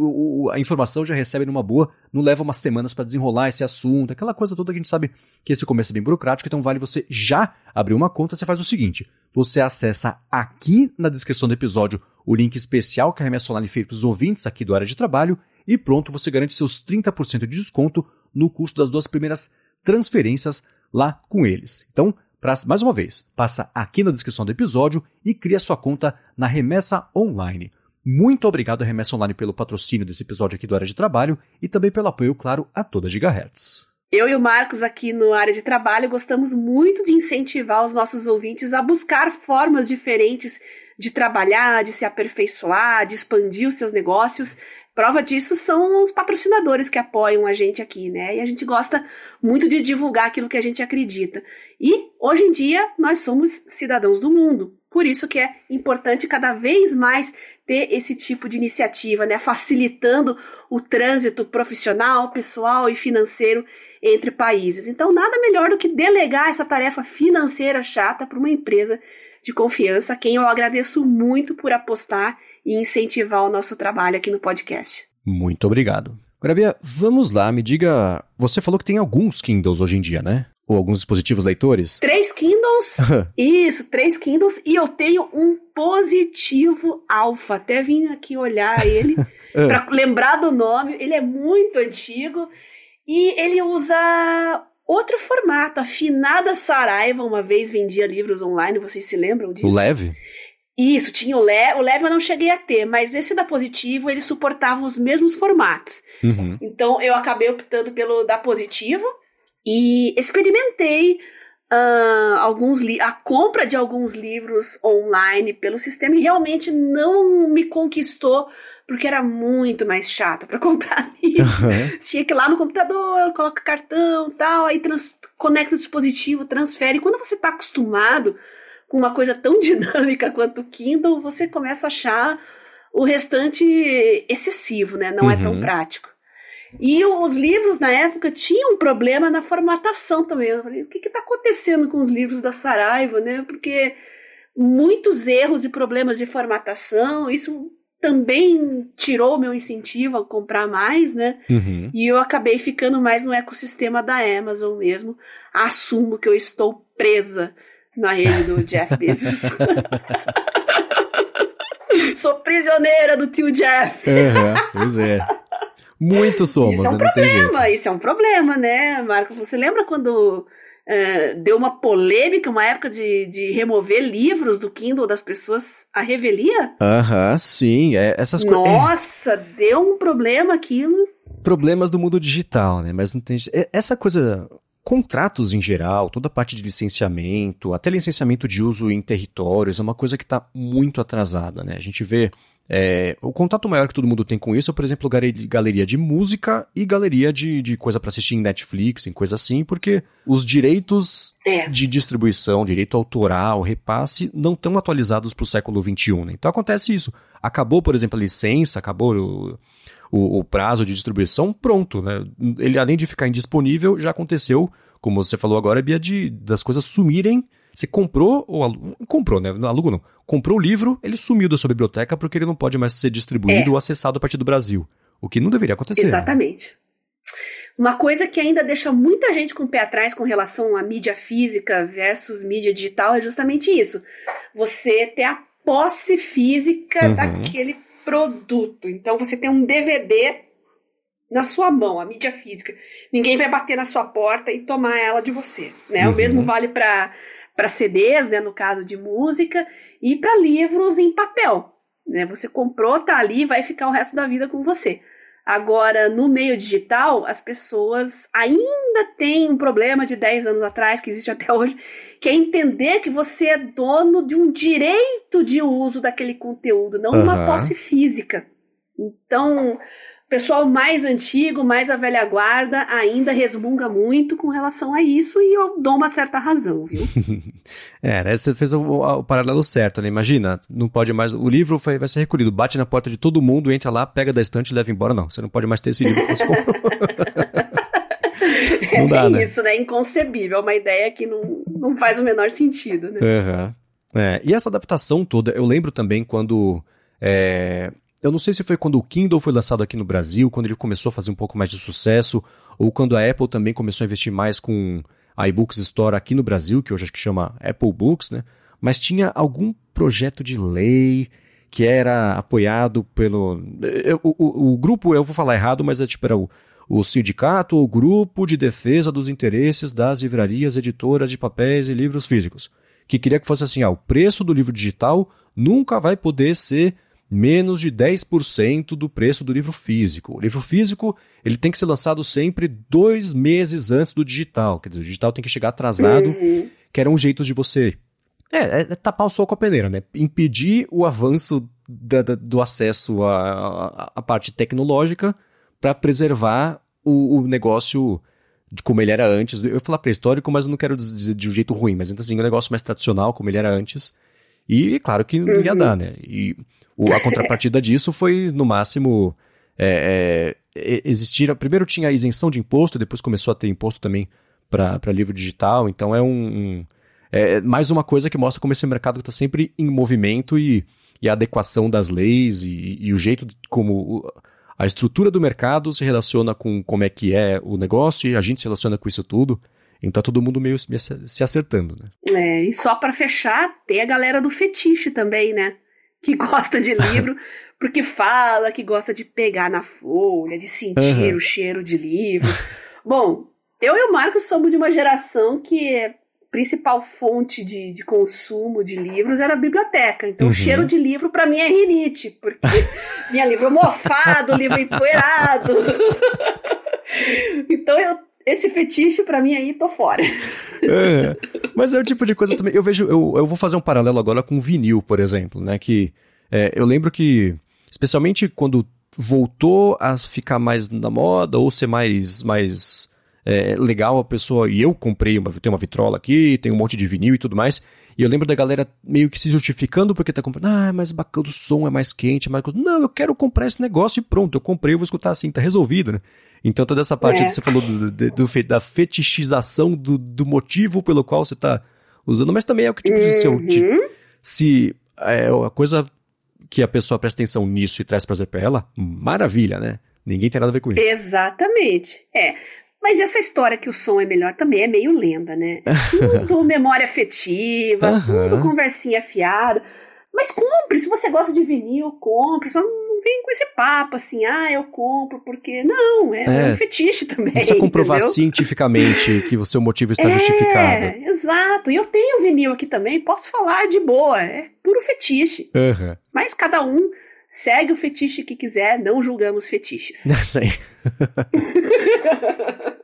a informação, já recebe numa boa, não leva umas semanas para desenrolar esse assunto, aquela coisa toda que a gente sabe que esse começo é bem burocrático, então vale você já abrir uma conta, você faz o seguinte, você acessa aqui na descrição do episódio o link especial que a Remessa Online fez para os ouvintes aqui do Área de Trabalho e pronto, você garante seus 30% de desconto no custo das duas primeiras transferências lá com eles. Então, pra, mais uma vez, passa aqui na descrição do episódio e cria sua conta na Remessa Online. Muito obrigado, Remessa Online, pelo patrocínio desse episódio aqui do Área de Trabalho e também pelo apoio, claro, a toda Gigahertz. Eu e o Marcos aqui no área de trabalho gostamos muito de incentivar os nossos ouvintes a buscar formas diferentes de trabalhar, de se aperfeiçoar, de expandir os seus negócios. Prova disso são os patrocinadores que apoiam a gente aqui, né? E a gente gosta muito de divulgar aquilo que a gente acredita. E hoje em dia nós somos cidadãos do mundo. Por isso que é importante cada vez mais ter esse tipo de iniciativa, né? Facilitando o trânsito profissional, pessoal e financeiro entre países. Então, nada melhor do que delegar essa tarefa financeira chata para uma empresa de confiança, a quem eu agradeço muito por apostar e incentivar o nosso trabalho aqui no podcast. Muito obrigado. Agora, vamos lá, me diga. Você falou que tem alguns Kindles hoje em dia, né? Ou alguns dispositivos leitores? Três Kindles. Isso, três Kindles. E eu tenho um positivo alfa. Até vim aqui olhar ele para lembrar do nome. Ele é muito antigo e ele usa Outro formato, a Finada Saraiva uma vez vendia livros online, vocês se lembram disso? O Leve? Isso, tinha o Leve, o Leve eu não cheguei a ter, mas esse da Positivo, ele suportava os mesmos formatos. Uhum. Então eu acabei optando pelo da Positivo e experimentei uh, alguns a compra de alguns livros online pelo sistema e realmente não me conquistou porque era muito mais chato para comprar livro. Uhum. Tinha que ir lá no computador, coloca cartão tal, aí conecta o dispositivo, transfere. E quando você está acostumado com uma coisa tão dinâmica quanto o Kindle, você começa a achar o restante excessivo, né? Não uhum. é tão uhum. prático. E os livros na época tinham um problema na formatação também. Eu falei, o que está acontecendo com os livros da Saraiva, né? Porque muitos erros e problemas de formatação, isso também tirou meu incentivo a comprar mais, né? Uhum. E eu acabei ficando mais no ecossistema da Amazon mesmo. Assumo que eu estou presa na rede do Jeff Bezos. Sou prisioneira do tio Jeff. Uhum, pois é. Muito somos, Isso é um né? problema, isso é um problema, né, Marco? Você lembra quando é, deu uma polêmica, uma época de, de remover livros do Kindle das pessoas a revelia. Aham, sim. É, essas coisas. Nossa, deu um problema aquilo. Problemas do mundo digital, né? Mas não tem. É, essa coisa. Contratos em geral, toda a parte de licenciamento, até licenciamento de uso em territórios, é uma coisa que está muito atrasada, né? A gente vê é, o contato maior que todo mundo tem com isso é, por exemplo, galeria de música e galeria de, de coisa para assistir em Netflix, em coisa assim, porque os direitos é. de distribuição, direito autoral, repasse, não estão atualizados para o século XXI. Né? Então acontece isso. Acabou, por exemplo, a licença, acabou o, o, prazo de distribuição, pronto. Né? Ele, além de ficar indisponível, já aconteceu, como você falou agora, Bia, de, das coisas sumirem você comprou ou alu... comprou, né? Alugo não. Comprou o livro, ele sumiu da sua biblioteca porque ele não pode mais ser distribuído é. ou acessado a partir do Brasil. O que não deveria acontecer. Né? Exatamente. Né? Uma coisa que ainda deixa muita gente com o pé atrás com relação à mídia física versus mídia digital é justamente isso. Você ter a posse física uhum. daquele produto. Então você tem um DVD na sua mão, a mídia física. Ninguém vai bater na sua porta e tomar ela de você. Né? Uhum. O mesmo vale para para CDs, né, no caso de música, e para livros em papel. Né? Você comprou, tá ali, vai ficar o resto da vida com você. Agora, no meio digital, as pessoas ainda têm um problema de 10 anos atrás, que existe até hoje, que é entender que você é dono de um direito de uso daquele conteúdo, não uhum. uma posse física. Então, pessoal mais antigo, mais a velha guarda, ainda resmunga muito com relação a isso e eu dou uma certa razão, viu? é, né? Você fez o, o, paralelo certo, né? Imagina, não pode mais. O livro vai, vai ser recolhido, bate na porta de todo mundo, entra lá, pega da estante e leva embora. Não, você não pode mais ter esse livro que você comprou. não é dá, né? isso, né? Inconcebível. É uma ideia que não, não faz o menor sentido, né? Uhum. É, e essa adaptação toda, eu lembro também quando. É, eu não sei se foi quando o Kindle foi lançado aqui no Brasil, quando ele começou a fazer um pouco mais de sucesso, ou quando a Apple também começou a investir mais com a iBooks Store aqui no Brasil, que hoje acho que chama Apple Books, né? Mas tinha algum projeto de lei que era apoiado pelo. o, o, o, grupo, eu vou falar errado, mas é tipo, era o, o sindicato ou grupo de defesa dos interesses das livrarias editoras de papéis e livros físicos. Que queria que fosse assim: ah, o preço do livro digital nunca vai poder ser menos de 10% do preço do livro físico. O livro físico ele tem que ser lançado sempre dois meses antes do digital. Quer dizer, o digital tem que chegar atrasado, uhum. que era um jeito de você. É, é, tapar o sol com a peneira, né? Impedir o avanço da, da, do acesso à, à, parte tecnológica para preservar o, o, negócio como ele era antes. Eu ia falar pré-histórico, mas eu não quero dizer de um jeito ruim, mas então, assim, um negócio mais tradicional, como ele era antes. E claro que não ia uhum. dar, né? E o, a contrapartida disso foi, no máximo, é, é, existir. Primeiro tinha a isenção de imposto, depois começou a ter imposto também para livro digital. Então é um, um, é mais uma coisa que mostra como esse mercado está sempre em movimento e, e, a adequação das leis e, e o jeito de, como a estrutura do mercado se relaciona com como é que é o negócio e a gente se relaciona com isso tudo. Então tá todo mundo meio se acertando, né? É, e só para fechar, tem a galera do fetiche também, né? Que gosta de livro, porque fala que gosta de pegar na folha, de sentir uhum. o cheiro de livro. Bom, eu e o Marcos somos de uma geração que a principal fonte de, de consumo de livros era a biblioteca. Então, uhum. o cheiro de livro para mim é rinite, porque minha livro mofado, livro empoeirado. então, eu esse fetiche para mim aí tô fora. É, mas é o tipo de coisa também. Eu vejo, eu, eu vou fazer um paralelo agora com vinil, por exemplo, né? Que é, eu lembro que, especialmente quando voltou a ficar mais na moda ou ser mais, mais é, legal a pessoa. E eu comprei uma, tenho uma vitrola aqui, tem um monte de vinil e tudo mais. E eu lembro da galera meio que se justificando porque tá comprando. Ah, mas bacana, o som é mais quente, é mais. Não, eu quero comprar esse negócio e pronto, eu comprei, eu vou escutar assim, tá resolvido, né? Então toda essa parte é. que você falou do, do, do, da fetichização do, do motivo pelo qual você está usando, mas também é o que tipo uhum. de, de se é a coisa que a pessoa presta atenção nisso e traz prazer para ela, maravilha, né? Ninguém tem nada a ver com isso. Exatamente. É. Mas essa história que o som é melhor também é meio lenda, né? Tudo memória afetiva, uhum. tudo conversinha fiada. Mas compre, se você gosta de vinil, compre. Só não vem com esse papo assim, ah, eu compro porque. Não, é, é um fetiche também. Não precisa comprovar entendeu? cientificamente que o seu motivo está é, justificado. Exato. E eu tenho vinil aqui também, posso falar de boa. É puro fetiche. Uhum. Mas cada um segue o fetiche que quiser, não julgamos fetiches. Sim.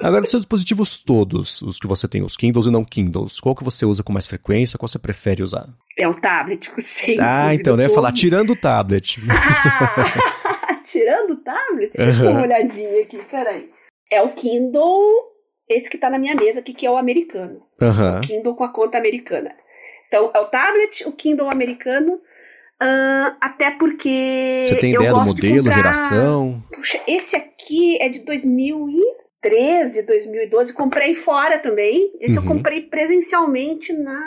Agora, dos seus dispositivos todos, os que você tem, os Kindles e não Kindles, qual que você usa com mais frequência? Qual você prefere usar? É o tablet, sem Ah, então, né? Falar tirando o tablet. Ah, tirando o tablet? Deixa eu dar uma olhadinha aqui, peraí. É o Kindle, esse que tá na minha mesa aqui, que é o americano. Uhum. O Kindle com a conta americana. Então, é o tablet, o Kindle americano, Uh, até porque. Você tem ideia do modelo, comprar... geração? Puxa, esse aqui é de 2013, 2012. Comprei fora também. Esse uhum. eu comprei presencialmente na.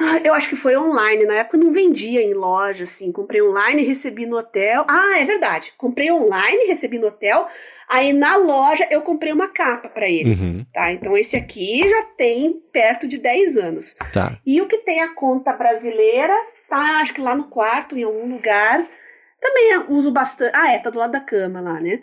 Ah, eu acho que foi online. Na época eu não vendia em loja, assim. Comprei online e recebi no hotel. Ah, é verdade. Comprei online, recebi no hotel. Aí na loja eu comprei uma capa para ele. Uhum. Tá? Então esse aqui já tem perto de 10 anos. Tá. E o que tem a conta brasileira tá, acho que lá no quarto, em algum lugar. Também uso bastante. Ah, é, tá do lado da cama lá, né?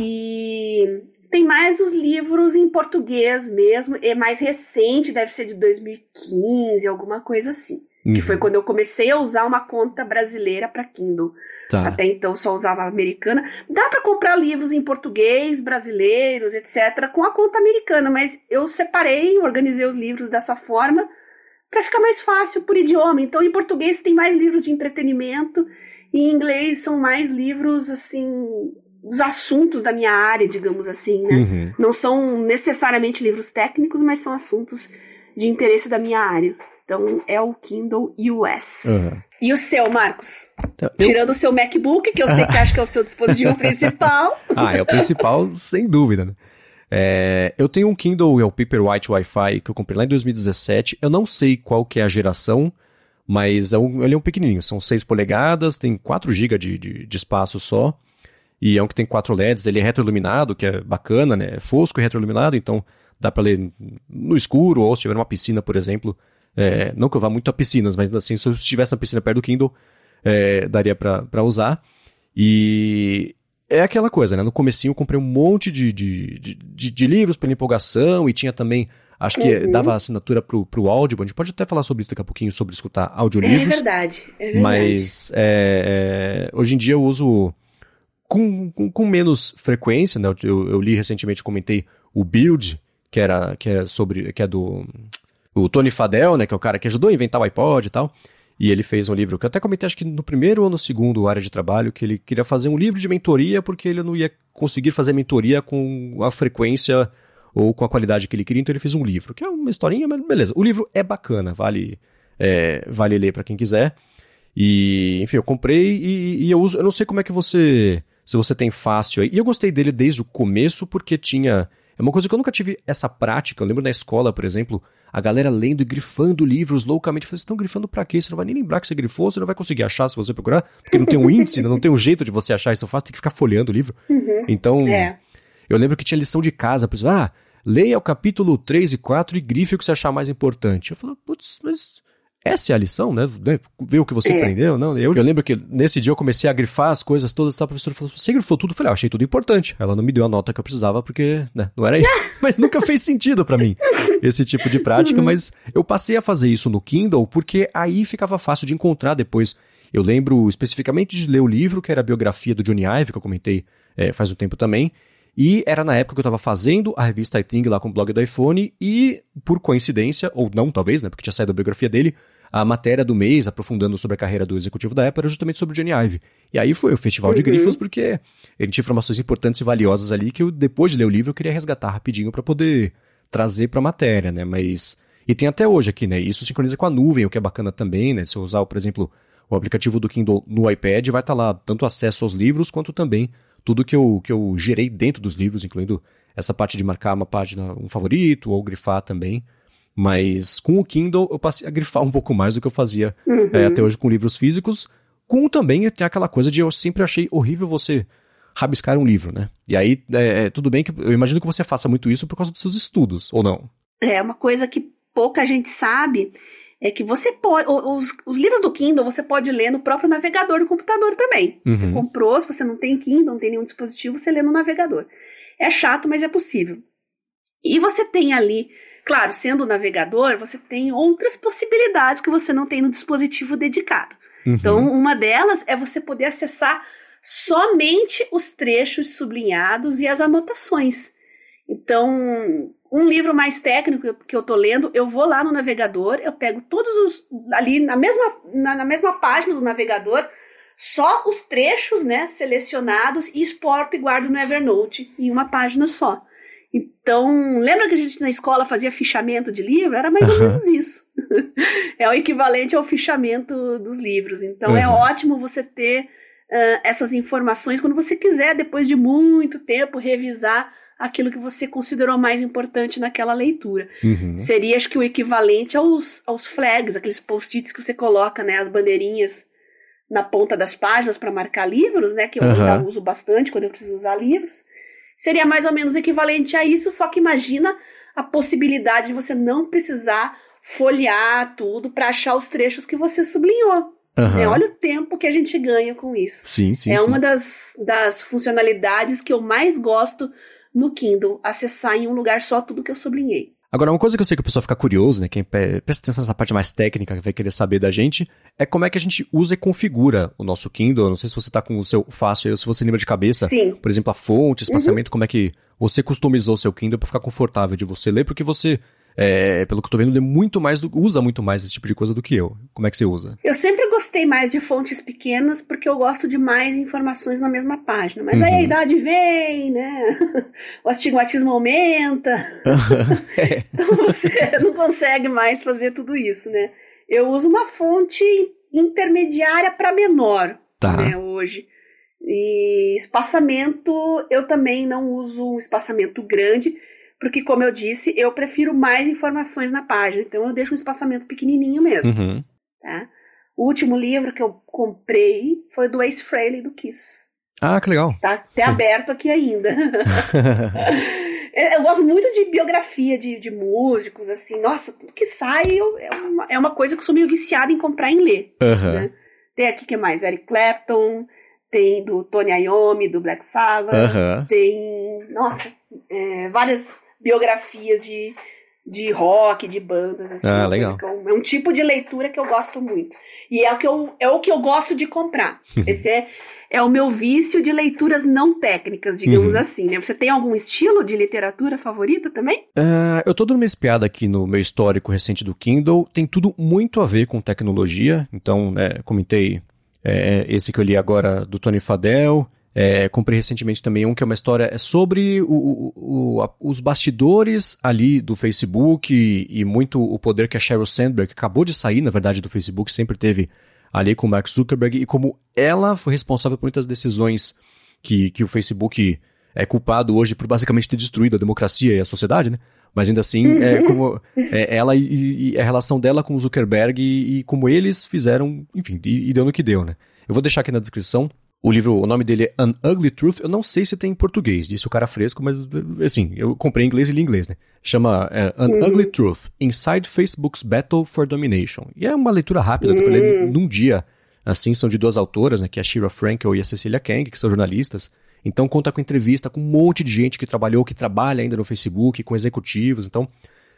E tem mais os livros em português mesmo, é mais recente, deve ser de 2015, alguma coisa assim. Uhum. Que foi quando eu comecei a usar uma conta brasileira para Kindle. Tá. Até então só usava americana. Dá para comprar livros em português, brasileiros, etc., com a conta americana, mas eu separei, organizei os livros dessa forma para ficar mais fácil por idioma. Então, em português tem mais livros de entretenimento, e em inglês são mais livros assim os assuntos da minha área, digamos assim, né? Uhum. Não são necessariamente livros técnicos, mas são assuntos de interesse da minha área. Então é o Kindle US. Uhum. E o seu, Marcos? Então, eu... Tirando o seu MacBook, que eu sei que acho que é o seu dispositivo principal. Ah, é o principal, sem dúvida, né? É, eu tenho um Kindle, é o Paperwhite Wi-Fi, que eu comprei lá em 2017. Eu não sei qual que é a geração, mas é um, ele é um pequenininho. São 6 polegadas, tem 4 GB de, de, de, espaço só. E é um que tem 4 LEDs, ele é retroiluminado, que é bacana, né? É fosco e retroiluminado, então dá para ler no escuro, ou se tiver uma piscina, por exemplo, é, não que eu vá muito a piscinas, mas assim, se eu estivesse na piscina perto do Kindle, é, daria para usar. E é aquela coisa, né? No comecinho eu comprei um monte de, de, de, de, de livros pela empolgação e tinha também, acho que uhum. dava assinatura pro, pro Audible. A gente pode até falar sobre isso daqui a pouquinho, sobre escutar audiolivros. É verdade, é verdade. Mas é, é, hoje em dia eu uso com, com, com menos frequência, né? Eu, eu, li recentemente, comentei o Build, que era que é sobre que é do o Tony Fadell, né, que é o cara que ajudou a inventar o iPod e tal. E ele fez um livro que eu até comentei, acho que no primeiro ou no segundo área de trabalho, que ele queria fazer um livro de mentoria porque ele não ia conseguir fazer mentoria com a frequência ou com a qualidade que ele queria, então ele fez um livro, que é uma historinha, mas beleza. O livro é bacana, vale, é, vale ler para quem quiser. E, enfim, eu comprei e, e, eu uso. Eu não sei como é que você. Se você tem fácil aí. E eu gostei dele desde o começo porque tinha é uma coisa que eu nunca tive essa prática. Eu lembro na escola, por exemplo, a galera lendo e grifando livros loucamente. Eu falei, vocês estão grifando pra quê? Você não vai nem lembrar que você grifou, você não vai conseguir achar se você procurar, porque não tem um índice, não tem um jeito de você achar isso fácil, tem que ficar folheando o livro. Uhum. Então, é. eu lembro que tinha lição de casa, por exemplo, ah, leia o capítulo 3 e 4 e grife o que você achar mais importante. Eu falei, putz, mas essa é a lição, né? Ver o que você é. aprendeu, não? Eu, eu, lembro que nesse dia eu comecei a grifar as coisas todas, tá? a professora falou, você grifou tudo? Eu falei, ah, achei tudo importante. Ela não me deu a nota que eu precisava porque, né, não era isso. mas nunca fez sentido para mim esse tipo de prática, mas eu passei a fazer isso no Kindle porque aí ficava fácil de encontrar depois. Eu lembro especificamente de ler o livro, que era a biografia do Johnny Ive, que eu comentei é, faz um tempo também, e era na época que eu estava fazendo a revista iThing lá com o blog do iPhone, e por coincidência, ou não talvez, né, porque tinha saído a biografia dele, a matéria do mês, aprofundando sobre a carreira do executivo da Apple, era justamente sobre o Johnny Ive. E aí foi o Festival uhum. de Grifos, porque ele tinha informações importantes e valiosas ali que eu, depois de ler o livro, eu queria resgatar rapidinho para poder trazer para a matéria, né? Mas. E tem até hoje aqui, né? Isso sincroniza com a nuvem, o que é bacana também, né? Se eu usar, por exemplo, o aplicativo do Kindle no iPad, vai estar tá lá tanto acesso aos livros quanto também tudo que eu, que eu gerei dentro dos livros, incluindo essa parte de marcar uma página, um favorito, ou grifar também. Mas com o Kindle eu passei a grifar um pouco mais do que eu fazia uhum. é, até hoje com livros físicos. Com também tem aquela coisa de eu sempre achei horrível você rabiscar um livro, né? E aí, é, é, tudo bem que eu imagino que você faça muito isso por causa dos seus estudos, ou não? É, uma coisa que pouca gente sabe é que você pode. Os, os livros do Kindle você pode ler no próprio navegador do computador também. Uhum. Você comprou, se você não tem Kindle, não tem nenhum dispositivo, você lê no navegador. É chato, mas é possível. E você tem ali Claro, sendo navegador, você tem outras possibilidades que você não tem no dispositivo dedicado. Uhum. Então, uma delas é você poder acessar somente os trechos sublinhados e as anotações. Então, um livro mais técnico que eu estou lendo, eu vou lá no navegador, eu pego todos os. ali na mesma, na, na mesma página do navegador, só os trechos né, selecionados e exporto e guardo no Evernote em uma página só. Então, lembra que a gente na escola fazia fichamento de livro? Era mais ou menos isso. é o equivalente ao fichamento dos livros. Então, é uhum. é ótimo você ter uh, essas informações quando você quiser, depois de muito tempo, revisar aquilo que você considerou mais importante naquela leitura. Uhum. Seria, acho que, o equivalente aos, aos flags, aqueles post-its que você coloca, né, as bandeirinhas na ponta das páginas para marcar livros, né, que eu ainda uso bastante quando eu preciso usar livros seria mais ou menos equivalente a isso, só que imagina a possibilidade de você não precisar folhear tudo para achar os trechos que você sublinhou. Uhum. É, olha o tempo que a gente ganha com isso. Sim, sim. É sim. uma das, das funcionalidades que eu mais gosto no Kindle, acessar em um lugar só tudo que eu sublinhei. Agora, uma coisa que eu sei que o pessoal fica curioso, né? Quem presta atenção nessa parte mais técnica, que vai querer saber da gente, é como é que a gente usa e configura o nosso Kindle. Eu não sei se você tá com o seu fácil se você lembra de cabeça. Sim. Por exemplo, a fonte, espaçamento, uhum. como é que você customizou o seu Kindle para ficar confortável de você ler, porque você é, pelo que eu tô vendo, muito mais do, usa muito mais esse tipo de coisa do que eu. Como é que você usa? Eu sempre gostei mais de fontes pequenas porque eu gosto de mais informações na mesma página. Mas uhum. aí a uhum. idade vem, né? O astigmatismo aumenta. é. Então você não consegue mais fazer tudo isso, né? Eu uso uma fonte intermediária para menor tá. né, hoje. E espaçamento, eu também não uso um espaçamento grande porque, como eu disse, eu prefiro mais informações na página, então eu deixo um espaçamento pequenininho mesmo. Uhum. Tá? O último livro que eu comprei foi do Ace Frehley do Kiss. Ah, que legal. Tá até aberto aqui ainda. eu gosto muito de biografia de, de músicos, assim. Nossa, tudo que sai eu, é, uma, é uma coisa que eu sou meio viciada em comprar e ler. Uhum. Né? Tem aqui que mais? Eric Clapton, tem do Tony Iommi, do Black Sabbath, uhum. tem, nossa, é, várias biografias de, de rock, de bandas, assim. Ah, legal. É um tipo de leitura que eu gosto muito. E é o que eu, é o que eu gosto de comprar. Esse é, é o meu vício de leituras não técnicas, digamos uhum. assim, né? Você tem algum estilo de literatura favorita também? Uh, eu tô dando uma espiada aqui no meu histórico recente do Kindle. Tem tudo muito a ver com tecnologia. Então, né, comentei é, esse que eu li agora do Tony Fadell. É, comprei recentemente também um que é uma história é sobre o, o, o, os bastidores ali do Facebook e, e, muito o poder que a Sheryl Sandberg acabou de sair, na verdade, do Facebook, sempre teve ali com o Mark Zuckerberg e como ela foi responsável por muitas decisões que, que o Facebook é culpado hoje por basicamente ter destruído a democracia e a sociedade, né? Mas ainda assim, é como é, ela e, e, a relação dela com o Zuckerberg e, e como eles fizeram, enfim, e, e deu no que deu, né? Eu vou deixar aqui na descrição o livro, o nome dele é An Ugly Truth. Eu não sei se tem em português, disse o cara fresco, mas assim, eu comprei em inglês e li em inglês, né? Chama é, An uhum. Ugly Truth: Inside Facebook's Battle for Domination. E é uma leitura rápida, uhum. dá pra ler num dia. Assim, são de duas autoras, né? Que é a Shira Frankel e a Cecilia Kang, que são jornalistas. Então conta com entrevista com um monte de gente que trabalhou, que trabalha ainda no Facebook, com executivos. Então,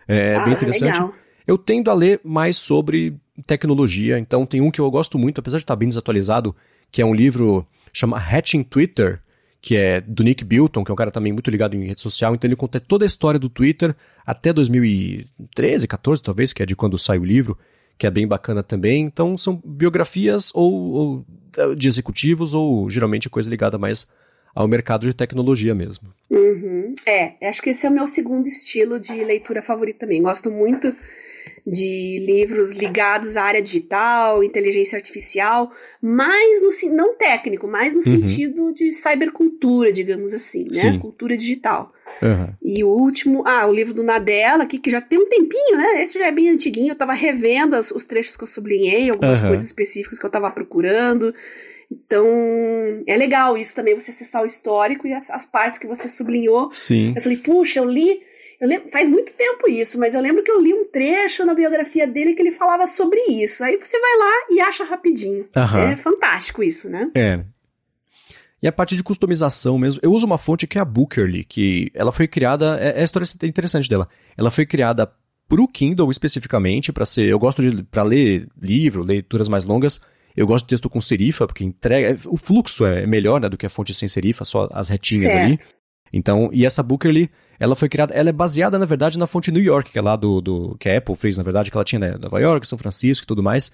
é ah, bem interessante. Legal. Eu tendo a ler mais sobre tecnologia, então tem um que eu gosto muito, apesar de estar bem desatualizado, que é um livro chama Hatching Twitter, que é do Nick Bilton, que é um cara também muito ligado em rede social, então ele conta toda a história do Twitter até 2013, 14 talvez, que é de quando sai o livro, que é bem bacana também. Então são biografias ou, ou de executivos ou geralmente coisa ligada mais ao mercado de tecnologia mesmo. Uhum. É, acho que esse é o meu segundo estilo de leitura favorito também. Gosto muito de livros ligados à área digital, inteligência artificial, mais no não técnico, mais no uhum. sentido de cybercultura, digamos assim, né? Sim. Cultura digital. Uhum. E o último, ah, o livro do Nadella, aqui, que já tem um tempinho, né? Esse já é bem antiguinho, eu tava revendo os, os trechos que eu sublinhei, algumas uhum. coisas específicas que eu tava procurando. Então, é legal isso também, você acessar o histórico e as, as partes que você sublinhou. Sim. Eu falei, puxa, eu li lembro, faz muito tempo isso, mas eu lembro que eu li um trecho na biografia dele que ele falava sobre isso. Aí você vai lá e acha rapidinho. Uhum. É fantástico isso, né? É. E a parte de customização mesmo, eu uso uma fonte que é a Bookerly, que ela foi criada, é, é a história interessante dela. Ela foi criada para o Kindle especificamente, para ser, eu gosto de para ler livro, leituras mais longas. Eu gosto de texto com serifa, porque entrega, o fluxo é melhor né, do que a fonte sem serifa, só as retinhas certo. ali. Então, e essa Bookerly, ela foi criada, ela é baseada, na verdade, na fonte New York, que é lá do, do que a Apple fez, na verdade, que ela tinha né, Nova York, São Francisco e tudo mais.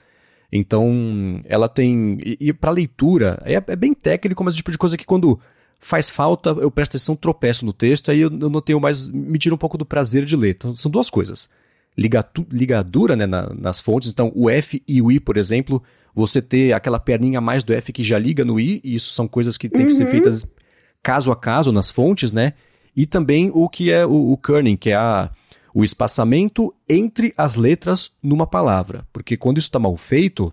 Então, ela tem. E, e para leitura, é, é, bem técnico, mas é o tipo de coisa que quando faz falta, eu presto atenção, tropeço no texto, aí eu, eu não tenho mais. me tira um pouco do prazer de ler. Então, são duas coisas. Ligatu, ligadura né, na, nas fontes, então o F e o I, por exemplo, você ter aquela perninha mais do F que já liga no I, e isso são coisas que uhum. que ser uhum. feitas caso a caso nas fontes, né? E também o que é o, o kerning, que é a, o espaçamento entre as letras numa palavra. Porque quando isso está mal feito,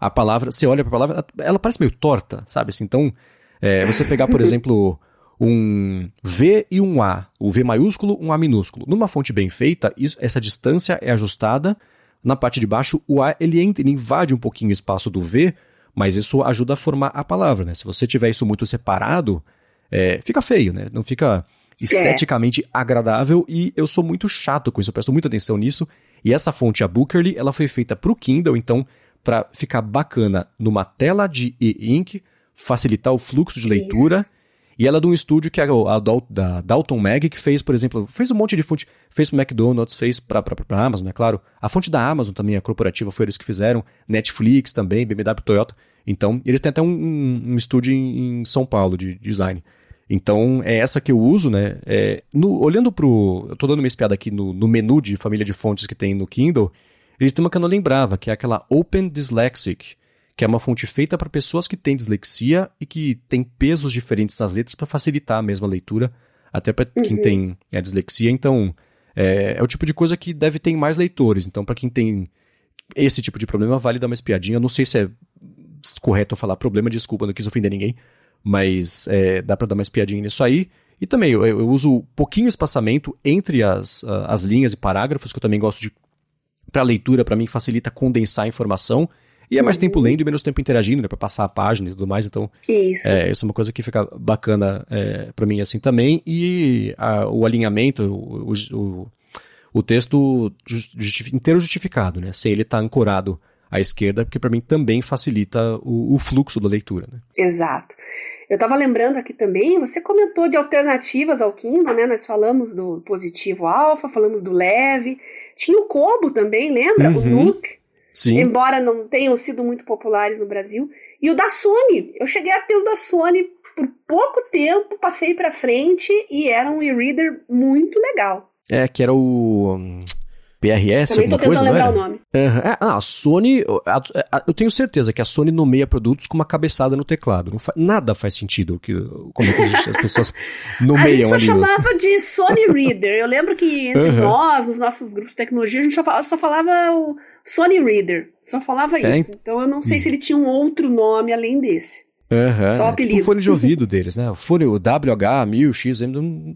a palavra, você olha para a palavra, ela parece meio torta, sabe? Assim, então, é, você pegar, por exemplo, um V e um A, o V maiúsculo, um A minúsculo. Numa fonte bem feita, isso, essa distância é ajustada. Na parte de baixo, o A ele entra, ele invade um pouquinho o espaço do V, mas isso ajuda a formar a palavra, né? Se você tiver isso muito separado, é, fica feio, né? Não fica esteticamente é. agradável e eu sou muito chato com isso, eu presto muita atenção nisso. E essa fonte, a Bookerly, ela foi feita para o Kindle, então para ficar bacana numa tela de e-ink, facilitar o fluxo de leitura. Isso. E ela é de um estúdio que é a, da Dalton Mag, que fez, por exemplo, fez um monte de fonte, fez pro McDonald's, fez pra, pra Amazon, é claro. A fonte da Amazon também, a corporativa, foi eles que fizeram. Netflix também, BMW, Toyota. Então, eles têm até um, um, um estúdio em, em, São Paulo de design. Então, é essa que eu uso, né? É, no, olhando pro. Eu tô dando uma espiada aqui no, no menu de família de fontes que tem no Kindle. Eles têm uma que eu não lembrava, que é aquela Open Dyslexic, que é uma fonte feita para pessoas que têm dislexia e que tem pesos diferentes nas letras para facilitar a mesma leitura, até para uhum. quem tem a é, dislexia. Então, é, é, o tipo de coisa que deve ter mais leitores. Então, para quem tem esse tipo de problema, vale dar uma espiadinha. Eu não sei se é correto falar problema, desculpa, não quis ofender ninguém, mas é, dá para dar uma espiadinha nisso aí. E também eu, eu uso pouquinho espaçamento entre as, as linhas e parágrafos, que eu também gosto de para leitura, para mim, facilita condensar a informação. E é mais uhum. tempo lendo e menos tempo interagindo, né? Pra passar a página e tudo mais. Então, isso é, isso é uma coisa que fica bacana é, para mim assim também. E a, o alinhamento, o, o, o texto inteiro justificado, né? Se ele tá ancorado à esquerda, porque para mim também facilita o, o, fluxo da leitura, né? Exato. Eu estava lembrando aqui também, você comentou de alternativas ao Kindle, né? Nós falamos do positivo alfa, falamos do leve. Tinha o Kobo também, lembra? Uhum. O Nook. Sim. Embora não tenham sido muito populares no Brasil. E o da Sony. Eu cheguei a ter o da Sony por pouco tempo, passei para frente e era um e-reader muito legal. É, que era o. PRS, Também alguma tô coisa, lembrar o nome. Uhum. Ah, a Sony, a, a, eu tenho certeza que a Sony nomeia produtos com uma cabeçada no teclado. Fa, nada faz sentido que, como é que as pessoas nomeiam ali. A gente só chamava de Sony Reader. Eu lembro que entre uhum. nós, nos nossos grupos de tecnologia, a gente só falava, só falava o Sony Reader. Só falava é, isso. Então eu não sei hum. se ele tinha um outro nome além desse. Uhum. Só o apelido. É tipo o fone de ouvido deles, né? O fone, o WH, 1000, X,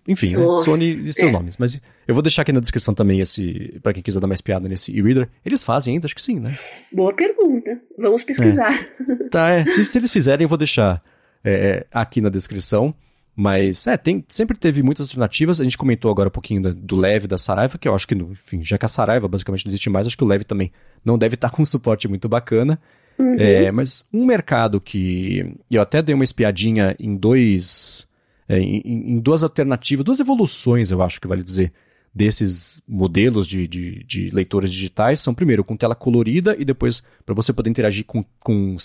enfim, né? Sony e seus é. nomes. Mas eu vou deixar aqui na descrição também esse, para quem quiser dar mais piada nesse e-reader. Eles fazem ainda? Acho que sim, né? Boa pergunta. Vamos pesquisar. É. Tá, é. Se, se, eles fizerem, eu vou deixar é, é, aqui na descrição. Mas, é, tem, sempre teve muitas alternativas. A gente comentou agora um pouquinho do, do Leve da Saraiva, que eu acho que, enfim, já que a Saraiva basicamente não existe mais, acho que o Leve também não deve estar com um suporte muito bacana. Uhum. É, mas um mercado que eu até dei uma espiadinha em dois. É, em, em, duas alternativas, duas evoluções, eu acho que vale dizer, desses modelos de, de, de leitores digitais são, primeiro, com tela colorida e depois para você poder interagir com, com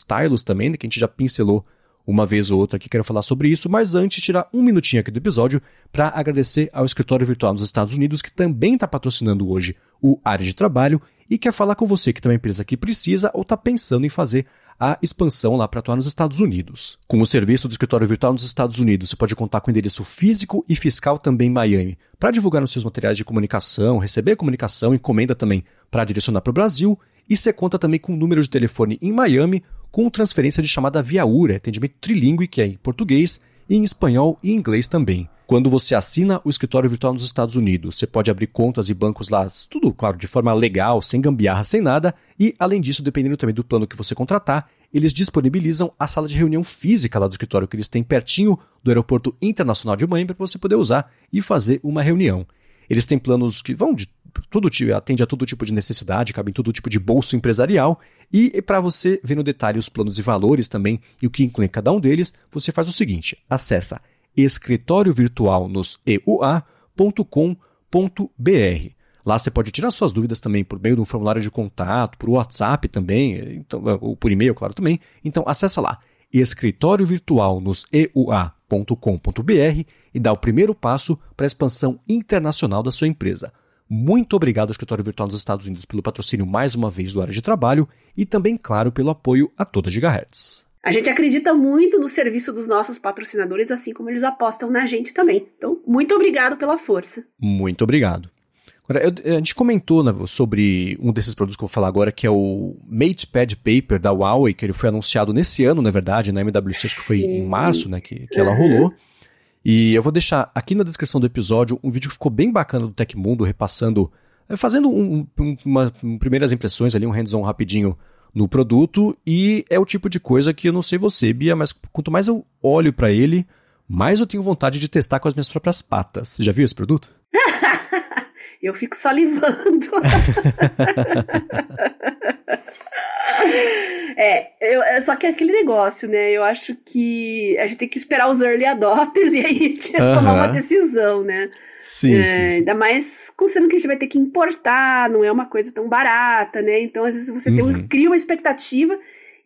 também, né, que a gente já pincelou uma vez ou outra aqui, quero falar sobre isso, mas antes tirar um minutinho aqui do episódio para agradecer ao escritório virtual nos Estados Unidos, que também está patrocinando hoje o Área de Trabalho e quer falar com você que tem uma empresa que precisa ou está pensando em fazer a expansão lá para atuar nos Estados Unidos. Com o serviço do escritório virtual nos Estados Unidos, você pode contar com endereço físico e fiscal também em Miami, para divulgar nos seus materiais de comunicação, receber comunicação, encomenda também para direcionar para o Brasil, e você conta também com um número de telefone em Miami, com transferência de chamada via URA, atendimento trilingue, que é em português, em espanhol e inglês também. Quando você assina o escritório virtual nos Estados Unidos, você pode abrir contas e bancos lá, tudo, claro, de forma legal, sem gambiarra, sem nada, e além disso, dependendo também do plano que você contratar, eles disponibilizam a sala de reunião física lá do escritório que eles têm pertinho do Aeroporto Internacional de Miami para você poder usar e fazer uma reunião. Eles têm planos que vão de todo tipo, atende a todo tipo de necessidade, cabe em todo tipo de bolso empresarial. E para você ver no detalhe os planos e valores também e o que inclui cada um deles, você faz o seguinte: acessa escritório virtual nos eua.com.br. Lá você pode tirar suas dúvidas também por meio de um formulário de contato, por WhatsApp também, então, ou por e-mail, claro, também. Então acessa lá, escritório virtual nos eua.com.br e dá o primeiro passo para a expansão internacional da sua empresa. Muito obrigado ao Escritório Virtual dos Estados Unidos pelo patrocínio mais uma vez do área de trabalho e também, claro, pelo apoio a toda Gigahertz. A gente acredita muito no serviço dos nossos patrocinadores, assim como eles apostam na gente também. Então, muito obrigado pela força. Muito obrigado. Agora, eu, a gente comentou né, sobre um desses produtos que eu vou falar agora, que é o MatePad Paper da Huawei, que ele foi anunciado nesse ano, na verdade, na MWC, acho que foi Sim. em março, né, que, que ela rolou. E eu vou deixar aqui na descrição do episódio um vídeo que ficou bem bacana do Tecmundo, repassando, eh, fazendo um, um, uma, um, primeiras impressões ali, um hands-on rapidinho no produto e é o tipo de coisa que eu não sei você, Bia, mas quanto mais eu olho para ele, mais eu tenho vontade de testar com as minhas próprias patas. Você já viu esse produto? eu fico salivando. É, eu, é, só que é aquele negócio, né? Eu acho que a gente tem que esperar os early adopters e aí uhum. tomar uma decisão, né? Sim, é, sim, sim, Ainda mais considerando que a gente vai ter que importar, não é uma coisa tão barata, né? Então, às vezes, você uhum. tem, cria uma expectativa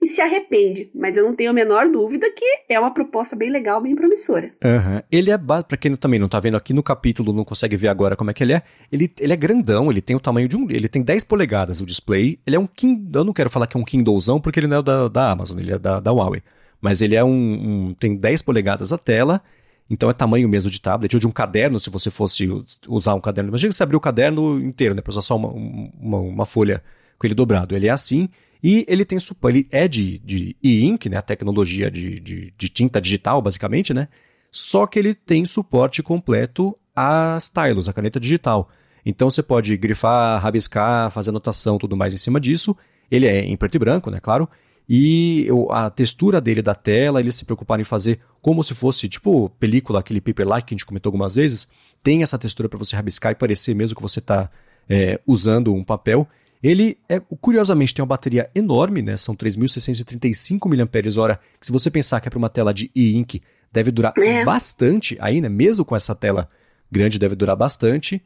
e se arrepende. Mas eu não tenho a menor dúvida que é uma proposta bem legal, bem promissora. Uhum. Ele é, para quem também não tá vendo aqui no capítulo, não consegue ver agora como é que ele é, ele, ele é grandão, ele tem o tamanho de um, ele tem 10 polegadas o display, ele é um Kindle, eu não quero falar que é um Kindlezão porque ele não é da, da Amazon, ele é da, da Huawei, mas ele é um, um, tem 10 polegadas a tela, então é tamanho mesmo de tablet, ou de um caderno, se você fosse usar um caderno. Imagina você abrir o caderno inteiro, né, para usar só uma, uma, uma folha com ele dobrado. Ele é assim, e ele tem suporte, ele é de, de e-ink, né, a tecnologia de, de, de, tinta digital, basicamente, né? Só que ele tem suporte completo a stylus, a caneta digital. Então você pode grifar, rabiscar, fazer anotação, tudo mais em cima disso. Ele é em preto e branco, né, claro. E a textura dele da tela, eles se preocuparam em fazer como se fosse, tipo, película, aquele paper-like que a gente comentou algumas vezes. Tem essa textura para você rabiscar e parecer mesmo que você está é, usando um papel. Ele, é, curiosamente, tem uma bateria enorme, né? São 3.635 mAh, que se você pensar que é para uma tela de e-ink, deve durar é. bastante aí, né? Mesmo com essa tela grande, deve durar bastante.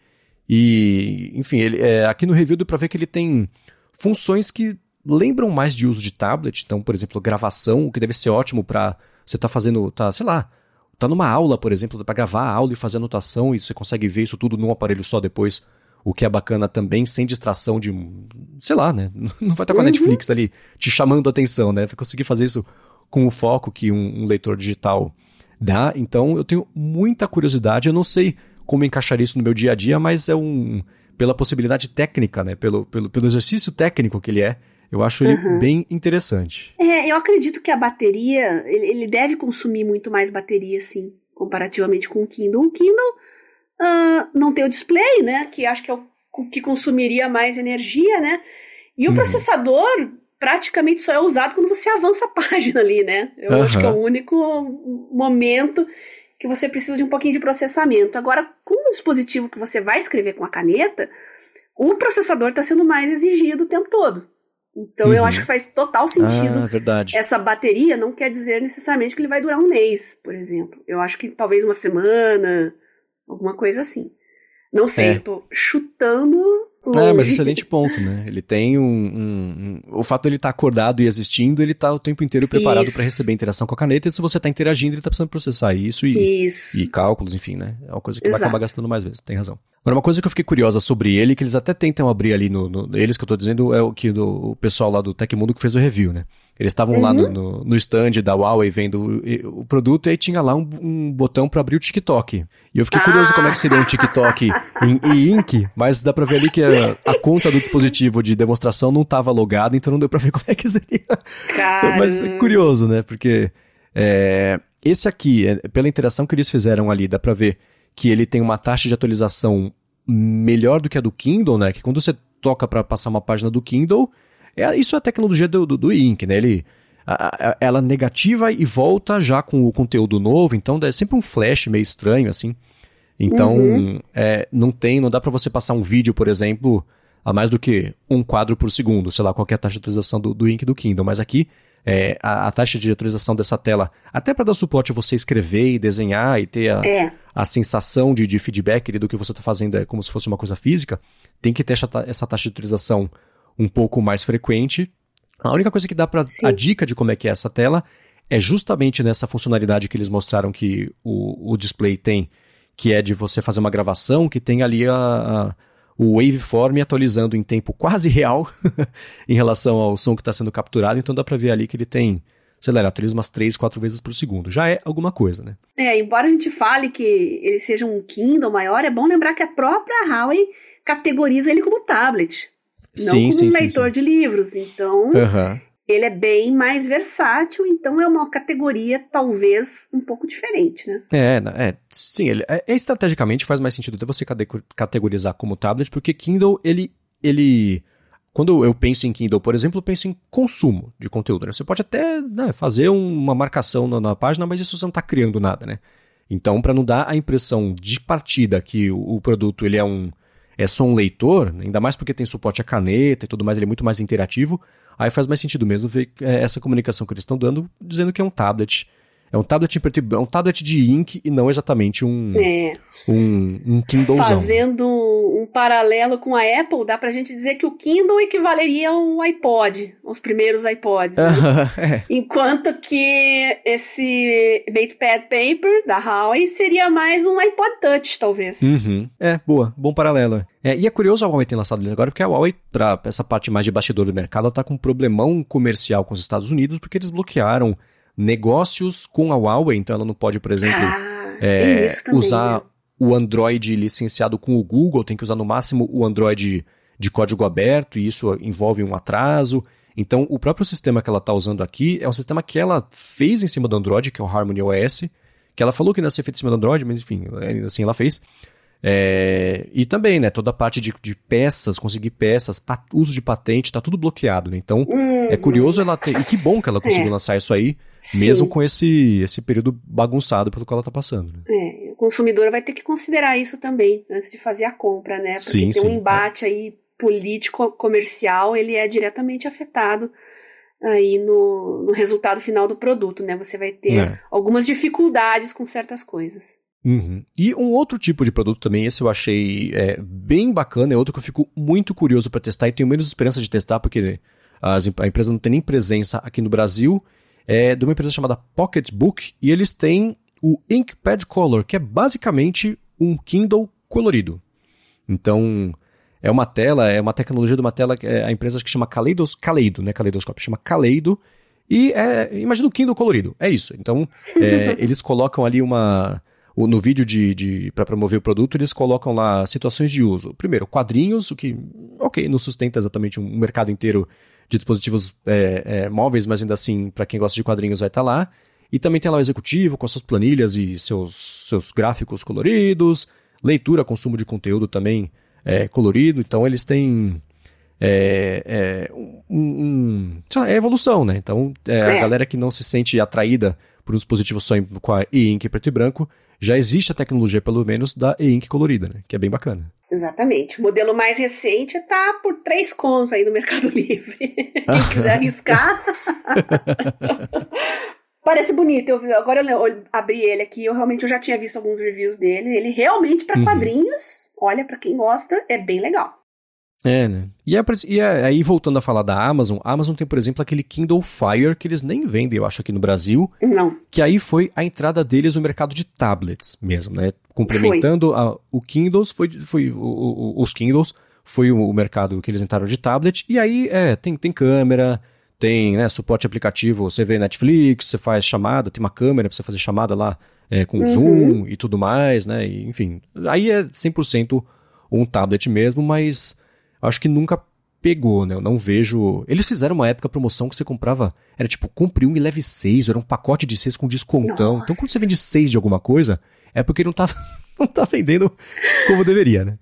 E, enfim, ele, é, aqui no review deu para ver que ele tem funções que lembram mais de uso de tablet. Então, por exemplo, gravação, o que deve ser ótimo para você estar tá fazendo, tá, sei lá, tá numa aula, por exemplo, para gravar a aula e fazer anotação e você consegue ver isso tudo num aparelho só depois o que é bacana também, sem distração de, sei lá, né? Não vai estar com a uhum. Netflix ali te chamando a atenção, né? Vai conseguir fazer isso com o foco que um, um, leitor digital dá. Então eu tenho muita curiosidade. Eu não sei como encaixar isso no meu dia a dia, mas é um. pela possibilidade técnica, né? Pelo, pelo, pelo exercício técnico que ele é. Eu acho ele uhum. bem interessante. É, eu acredito que a bateria, ele, ele deve consumir muito mais bateria, sim, comparativamente com o Kindle. O Kindle Uh, não tem o display, né? Que acho que é o que consumiria mais energia, né? E o uhum. processador praticamente só é usado quando você avança a página ali, né? Eu uhum. acho que é o único momento que você precisa de um pouquinho de processamento. Agora, com o dispositivo que você vai escrever com a caneta, o processador está sendo mais exigido o tempo todo. Então uhum. eu acho que faz total sentido. Ah, verdade. Essa bateria não quer dizer necessariamente que ele vai durar um mês, por exemplo. Eu acho que talvez uma semana, Alguma coisa assim. Não sei, é. eu tô chutando. É, mas excelente ponto, né? Ele tem um. um, um o fato de ele estar tá acordado e existindo, ele está o tempo inteiro preparado para receber interação com a caneta, e se você está interagindo, ele está precisando processar isso e, isso e, cálculos, enfim, né? É uma coisa que Exato. vai acabar gastando mais vezes, tem razão. Agora, uma coisa que eu fiquei curiosa sobre ele, que eles até tentam abrir ali no. no eles que eu tô dizendo é o que do, o pessoal lá do Tecmundo que fez o review, né? Eles estavam uhum. lá no, uhum. no, no, stand da Huawei vendo o, o produto e aí tinha lá um, um botão para abrir o TikTok. E eu fiquei ah. curioso como é que seria um TikTok em e-ink, mas dá pra ver ali que a, a, conta do dispositivo de demonstração não estava logada, então não deu pra ver como é que seria. Caramba. Mas é curioso, né? Porque é, esse aqui, é, pela interação que eles fizeram ali, dá pra ver que ele tem uma taxa de atualização melhor do que a do Kindle, né? Que quando você toca para passar uma página do Kindle é, isso é a tecnologia do, do, do Ink, né? Ele, a, a, ela negativa e volta já com o conteúdo novo, então é sempre um flash meio estranho, assim. Então, uhum. é, não tem, não dá para você passar um vídeo, por exemplo, a mais do que um quadro por segundo, sei lá, qual é a taxa de atualização do, do Ink do Kindle, mas aqui é, a, a, taxa de atualização dessa tela, até para dar suporte a você escrever e desenhar e ter a, é. a sensação de, de feedback do que você está fazendo, é como se fosse uma coisa física, tem que ter essa, essa taxa de atualização um pouco mais frequente. A única coisa que dá para a dica de como é que é essa tela é justamente nessa funcionalidade que eles mostraram que o, o display tem, que é de você fazer uma gravação, que tem ali a, a o waveform atualizando em tempo quase real em relação ao som que está sendo capturado, então dá para ver ali que ele tem, sei lá, ele atualiza umas 3, 4 vezes por segundo. Já é alguma coisa, né? É, embora a gente fale que ele seja um Kindle maior, é bom lembrar que a própria Huawei categoriza ele como tablet não sim, como sim, um leitor sim, de livros. Então, uhum. ele é bem mais versátil, então é uma categoria talvez um pouco diferente, né? É, é sim, ele, é, estrategicamente faz mais sentido até você categorizar como tablet, porque Kindle, ele, ele quando eu penso em Kindle, por exemplo, eu penso em consumo de conteúdo. Né? Você pode até né, fazer uma marcação na, na, página, mas isso você não está criando nada, né? Então, para não dar a impressão de partida que o, o, produto ele é um é só um leitor, ainda mais porque tem suporte a caneta e tudo mais, ele é muito mais interativo, aí faz mais sentido mesmo ver é, essa comunicação que eles estão dando, dizendo que é um tablet é um tablet é um tablet de ink e não exatamente um, é. um, um Kindlezão. Fazendo um paralelo com a Apple, dá pra gente dizer que o Kindle equivaleria a um iPod, os primeiros iPods. Né? é. Enquanto que esse MatePad Paper da Huawei seria mais um iPod Touch, talvez. Uhum. É, boa, bom paralelo. É, e é curioso a Huawei ter lançado ele agora, porque a Huawei, pra essa parte mais de bastidor do mercado, ela tá com um problemão comercial com os Estados Unidos, porque eles bloquearam negócios com a Huawei, então ela não pode, por exemplo, ah, é, usar o Android licenciado com o Google, tem que usar no máximo o Android de código aberto, e isso envolve um atraso. Então, o próprio sistema que ela está usando aqui é um sistema que ela fez em cima do Android, que é o Harmony OS, que ela falou que não ia ser feito em cima do Android, mas enfim, ainda assim ela fez. É, e também, né, toda a parte de, de peças, conseguir peças, uso de patente, tá tudo bloqueado, né? Então, uhum. é curioso ela ter. E que bom que ela conseguiu é. lançar isso aí, Sim. mesmo com esse, esse período bagunçado pelo qual ela tá passando. Né? É, o consumidor vai ter que considerar isso também, antes de fazer a compra, né? Porque sim, tem sim, um embate é. aí político, comercial, ele é diretamente afetado aí no, no resultado final do produto, né? Você vai ter é. algumas dificuldades com certas coisas. Uhum. E um outro tipo de produto também, esse eu achei é, bem bacana, é outro que eu fico muito curioso para testar e tenho menos esperança de testar, porque as, a empresa não tem nem presença aqui no Brasil, é de uma empresa chamada Pocketbook, e eles têm o Inkpad Color, que é basicamente um Kindle colorido. Então, é uma tela, é uma tecnologia de uma tela, é a empresa que chama Kaleidos, Kaleido, né? Kaleidoscópio, chama Kaleido, e é, imagina o Kindle colorido, é isso. Então, é, eles colocam ali uma no vídeo de, de para promover o produto, eles colocam lá situações de uso. Primeiro, quadrinhos, o que, ok, não sustenta exatamente um mercado inteiro de dispositivos é, é, móveis, mas ainda assim, para quem gosta de quadrinhos, vai estar tá lá. E também tem lá o executivo com suas planilhas e seus, seus gráficos coloridos, leitura, consumo de conteúdo também é, colorido. Então eles têm é, é, um, um, lá, é evolução, né? Então é, a é. galera que não se sente atraída por um dispositivo só com a e-ink preto e branco já existe a tecnologia, pelo menos, da e-ink colorida, né? Que é bem bacana. Exatamente. O modelo mais recente está por três contos aí no Mercado Livre. Quem quiser arriscar. Parece bonito. Eu, agora eu, eu, abri ele aqui, eu realmente eu já tinha visto alguns reviews dele. Ele realmente, para uhum. quadrinhos, olha, para quem gosta, é bem legal. É, né? E, é, e é, aí, voltando a falar da Amazon, a Amazon tem, por exemplo, aquele Kindle Fire que eles nem vendem, eu acho, aqui no Brasil. Não. Que aí foi a entrada deles no mercado de tablets mesmo, né? Complementando a, o Kindles, foi, foi o, o, os Kindles, foi o, o, mercado que eles entraram de tablet. E aí, é, tem, tem câmera, tem né, suporte aplicativo, você vê Netflix, você faz chamada, tem uma câmera pra você fazer chamada lá é, com uhum. zoom e tudo mais, né? E, enfim, aí é 100% um tablet mesmo, mas acho que nunca pegou, né? Eu não vejo. Eles fizeram uma época promoção que você comprava. Era tipo, compre um e leve seis, era um pacote de seis com descontão. Nossa. Então quando você vende seis de alguma coisa, é porque não tá, não tá vendendo como deveria, né?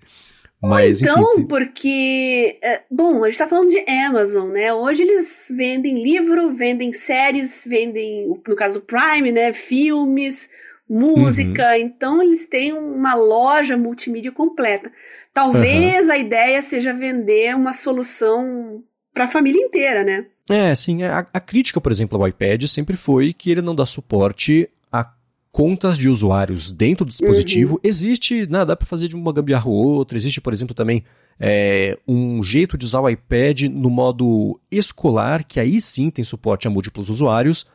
Mas, então, enfim, porque. É, bom, a gente tá falando de Amazon, né? Hoje eles vendem livro, vendem séries, vendem, no caso do Prime, né? Filmes, música. Uhum. Então eles têm uma loja multimídia completa. Talvez uhum. a ideia seja vender uma solução para a família inteira, né? É, sim. É, a, a, crítica, por exemplo, ao iPad sempre foi que ele não dá suporte a contas de usuários dentro do dispositivo. Uhum. Existe, né, dá para fazer de uma gambiarra ou outra. Existe, por exemplo, também é, um jeito de usar o iPad no modo escolar, que aí sim tem suporte a múltiplos usuários,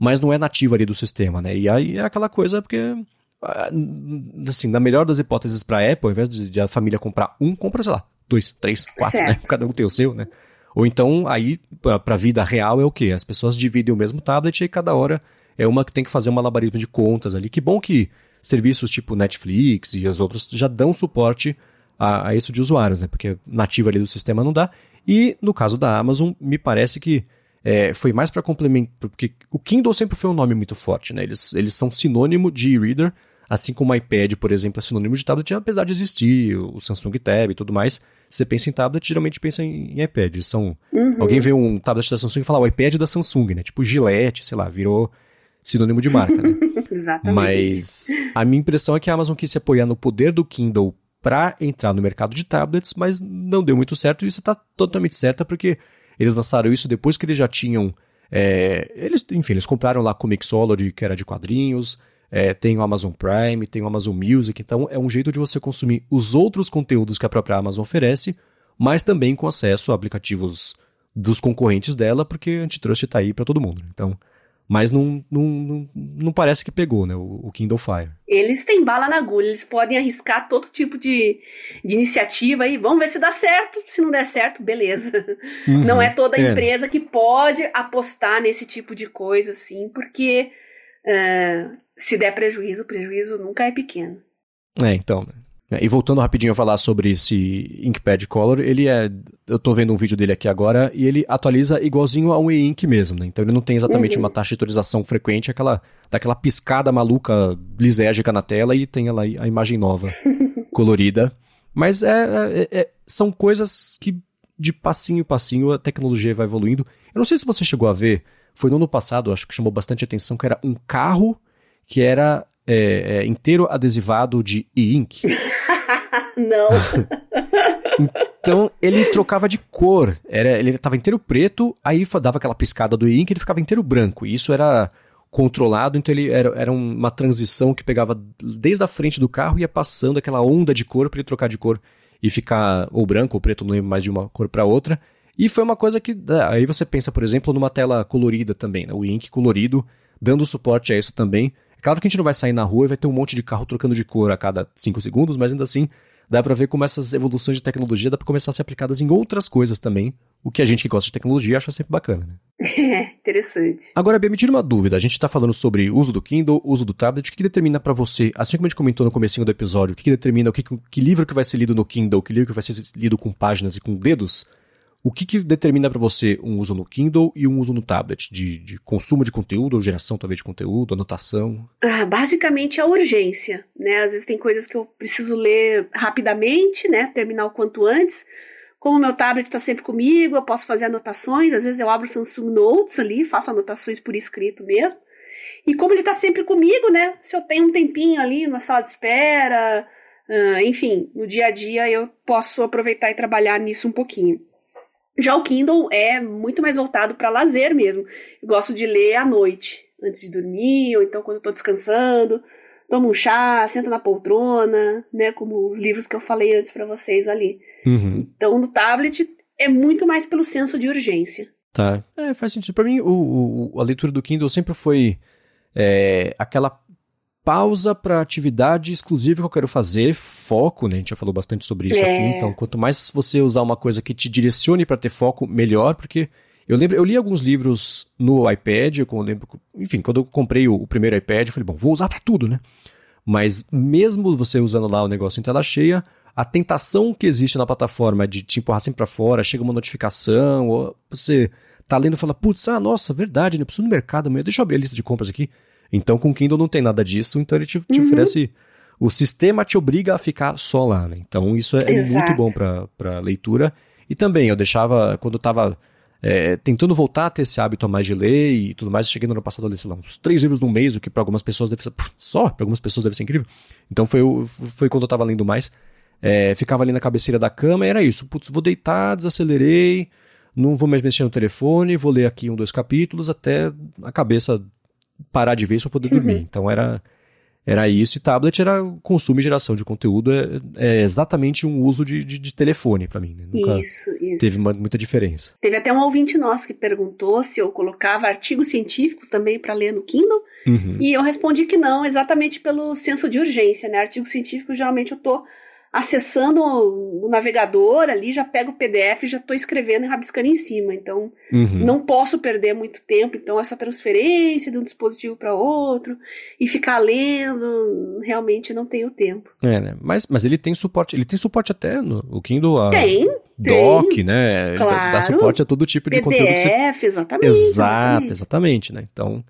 mas não é nativo ali do sistema, né? E aí é aquela coisa porque ah, assim, na melhor das hipóteses para a Apple, ao invés de, de, a família comprar um, compra, sei lá, dois, três, quatro, né? Cada um tem o seu, né? Ou então, aí, para a vida real é o quê? As pessoas dividem o mesmo tablet e cada hora é uma que tem que fazer um malabarismo de contas ali. Que bom que serviços tipo Netflix e as outras já dão suporte a, a isso de usuários, né? Porque nativo ali do sistema não dá. E no caso da Amazon, me parece que é, foi mais para complementar, porque o Kindle sempre foi um nome muito forte, né? Eles, eles são sinônimo de e-reader, Assim como o iPad, por exemplo, é sinônimo de tablet, apesar de existir o Samsung Tab e tudo mais, você pensa em tablet, geralmente pensa em, iPad. São, uhum. Alguém vê um tablet da Samsung e fala o iPad da Samsung, né? Tipo Gillette, sei lá, virou sinônimo de marca, né? Exatamente. Mas a minha impressão é que a Amazon quis se apoiar no poder do Kindle para entrar no mercado de tablets, mas não deu muito certo, e isso está totalmente certo, porque eles lançaram isso depois que eles já tinham. É, eles, enfim, eles compraram lá Comixology, que era de quadrinhos, é, tem o Amazon Prime, tem o Amazon Music, então é um jeito de você consumir os outros conteúdos que a própria Amazon oferece, mas também com acesso a aplicativos dos concorrentes dela, porque antitrust está aí para todo mundo. Então, mas não, não, não, não, parece que pegou, né, o, o, Kindle Fire. Eles têm bala na agulha, eles podem arriscar todo tipo de, de iniciativa aí, vamos ver se dá certo, se não der certo, beleza. Uhum, não é toda é. empresa que pode apostar nesse tipo de coisa, assim, porque uh, se der prejuízo, o prejuízo nunca é pequeno. É, então, né? E voltando rapidinho a falar sobre esse Inkpad Color, ele é. Eu tô vendo um vídeo dele aqui agora e ele atualiza igualzinho a um e-ink mesmo, né? Então ele não tem exatamente uhum. uma taxa de atualização frequente, aquela daquela piscada maluca lisérgica na tela e tem ela a imagem nova, colorida. Mas é, é, é, são coisas que de passinho em passinho a tecnologia vai evoluindo. Eu não sei se você chegou a ver, foi no ano passado, acho que chamou bastante atenção, que era um carro que era é, é, inteiro adesivado de e-ink. Não. então ele trocava de cor. Era, ele estava inteiro preto, aí dava aquela piscada do e-ink ele ficava inteiro branco. E isso era controlado, então ele era, era uma transição que pegava desde a frente do carro e ia passando aquela onda de cor para ele trocar de cor e ficar ou branco ou preto, não lembro mais de uma cor para outra. E foi uma coisa que é, aí você pensa, por exemplo, numa tela colorida também, né? o ink colorido, dando suporte a isso também. Claro que a gente não vai sair na rua e vai ter um monte de carro trocando de cor a cada 5 segundos, mas ainda assim dá para ver como essas evoluções de tecnologia dá para começar a ser aplicadas em outras coisas também, o que a gente que gosta de tecnologia acha sempre bacana, né? É, interessante. Agora, Bia, me tira uma dúvida. A gente está falando sobre uso do Kindle, uso do tablet. O que, que determina para você, assim como a gente comentou no comecinho do episódio, o que, que determina o que, que livro que vai ser lido no Kindle, que livro que vai ser lido com páginas e com dedos? O que, que determina para você um uso no Kindle e um uso no tablet? De, de, consumo de conteúdo, ou geração talvez de conteúdo, anotação? Ah, basicamente a urgência, né? Às vezes tem coisas que eu preciso ler rapidamente, né? Terminar o quanto antes. Como o meu tablet está sempre comigo, eu posso fazer anotações. Às vezes eu abro o Samsung Notes ali, faço anotações por escrito mesmo. E como ele está sempre comigo, né? Se eu tenho um tempinho ali numa sala de espera, uh, enfim, no dia a dia eu posso aproveitar e trabalhar nisso um pouquinho. Já o Kindle é muito mais voltado para lazer mesmo. Eu gosto de ler à noite, antes de dormir, ou então quando eu tô descansando. Toma um chá, senta na poltrona, né? Como os livros que eu falei antes para vocês ali. Uhum. Então, no tablet é muito mais pelo senso de urgência. Tá. É, faz sentido. Para mim, o, o, a leitura do Kindle sempre foi é, aquela pausa para atividade exclusiva que eu quero fazer, foco, né? A gente já falou bastante sobre isso é. aqui. Então, quanto mais você usar uma coisa que te direcione para ter foco, melhor, porque eu lembro, eu li alguns livros no iPad, eu lembro, enfim, quando eu comprei o, o primeiro iPad, eu falei, bom, vou usar para tudo, né? Mas mesmo você usando lá o negócio em tela cheia, a tentação que existe na plataforma de te empurrar sempre para fora, chega uma notificação, ou você tá lendo e fala, putz, ah, nossa, verdade, né? Preciso ir no mercado amanhã, deixa eu abrir a lista de compras aqui. Então com o Kindle não tem nada disso, então ele te, te uhum. oferece. O sistema te obriga a ficar só lá, né? Então isso é, é muito bom para leitura. E também eu deixava, quando eu tava é, tentando voltar a ter esse hábito a mais de ler e tudo mais, cheguei no ano passado a ler, sei lá, uns três livros no mês, o que para algumas pessoas deve ser. Só, para algumas pessoas deve ser incrível. Então foi, foi quando eu tava lendo mais. É, ficava ali na cabeceira da cama e era isso. Putz, vou deitar, desacelerei, não vou mais mexer no telefone, vou ler aqui um, dois capítulos até a cabeça parar de vez para poder dormir. Uhum. Então era era isso, e tablet era consumo e geração de conteúdo, é, é exatamente um uso de, de, de telefone para mim. Né? Nunca isso, isso. Teve uma, muita diferença. Teve até um ouvinte nosso que perguntou se eu colocava artigos científicos também para ler no Kindle, uhum. e eu respondi que não, exatamente pelo senso de urgência, né? Artigos científicos geralmente eu tô acessando o navegador ali, já pego o PDF e já estou escrevendo e rabiscando em cima. Então, uhum. não posso perder muito tempo. Então, essa transferência de um dispositivo para outro e ficar lendo, realmente não tenho tempo. É, né? Mas, mas ele tem suporte, ele tem suporte até no o Kindle. A... Tem. Doc, tem, né? Claro. Dá, dá, suporte a todo tipo de PDF, conteúdo. PDF, você... exatamente. Exato, exatamente, né? Então,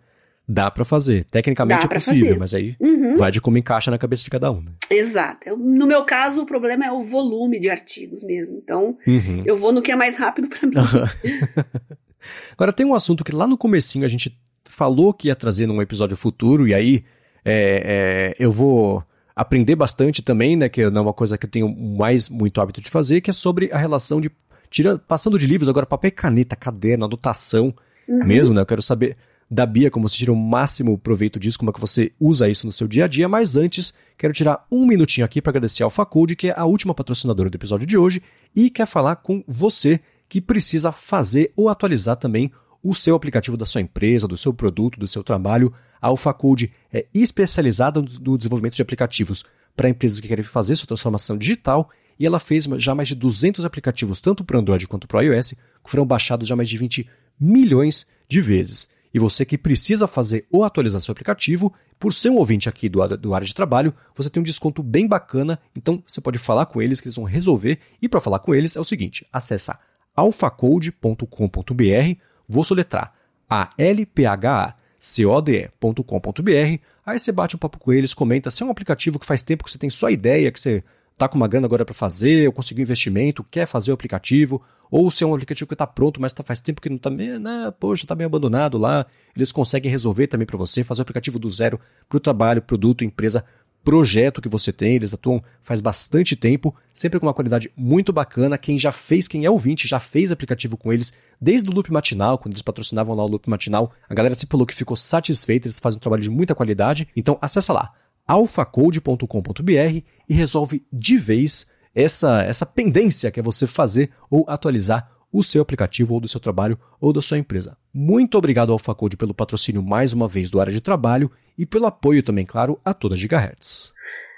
Dá para fazer. Tecnicamente Dá é possível, fazer. mas aí uhum. vai de como encaixa na cabeça de cada um. Né? Exato. No meu caso, o problema é o volume de artigos mesmo. Então, uhum. eu vou no que é mais rápido para mim. Agora, tem um assunto que lá no comecinho a gente falou que ia trazer num episódio futuro, e aí é, é, eu vou aprender bastante também, né? Que não é uma coisa que eu tenho mais muito hábito de fazer, que é sobre a relação de. Tira, passando de livros, agora papel e caneta, caderno, anotação uhum. mesmo, né? Eu quero saber da Bia como você tira o máximo proveito disso, como é que você usa isso no seu dia a dia, mas antes quero tirar um minutinho aqui para agradecer ao Facode, que é a última patrocinadora do episódio de hoje, e quer falar com você que precisa fazer ou atualizar também o seu aplicativo da sua empresa, do seu produto, do seu trabalho. A AlphaCode é especializada no desenvolvimento de aplicativos para empresas que querem fazer sua transformação digital e ela fez já mais de 200 aplicativos, tanto para Android quanto para iOS, que foram baixados já mais de 20 milhões de vezes. E você que precisa fazer ou atualizar seu aplicativo, por ser um ouvinte aqui do, do área de trabalho, você tem um desconto bem bacana, então você pode falar com eles que eles vão resolver. E para falar com eles é o seguinte: acessa alphacode.com.br, vou soletrar a l p h a c o d e.com.br. Aí você bate um papo com eles, comenta se é um aplicativo que faz tempo que você tem só ideia, que você tá com uma grana agora para fazer, ou conseguiu investimento, quer fazer o aplicativo, ou se é um aplicativo que está pronto, mas tá, faz tempo que não está meio, né, poxa, está meio abandonado lá, eles conseguem resolver também para você, fazer o aplicativo do zero para o trabalho, produto, empresa, projeto que você tem, eles atuam faz bastante tempo, sempre com uma qualidade muito bacana. Quem já fez, quem é ouvinte, já fez aplicativo com eles desde o Loop Matinal, quando eles patrocinavam lá o Loop Matinal. A galera se falou que ficou satisfeita, eles fazem um trabalho de muita qualidade. Então acessa lá alphacode.com.br e resolve de vez essa, essa pendência que é você fazer ou atualizar o seu aplicativo ou do seu trabalho ou da sua empresa. Muito obrigado ao AlphaCode pelo patrocínio mais uma vez do área de trabalho e pelo apoio também, claro, a toda Gigahertz.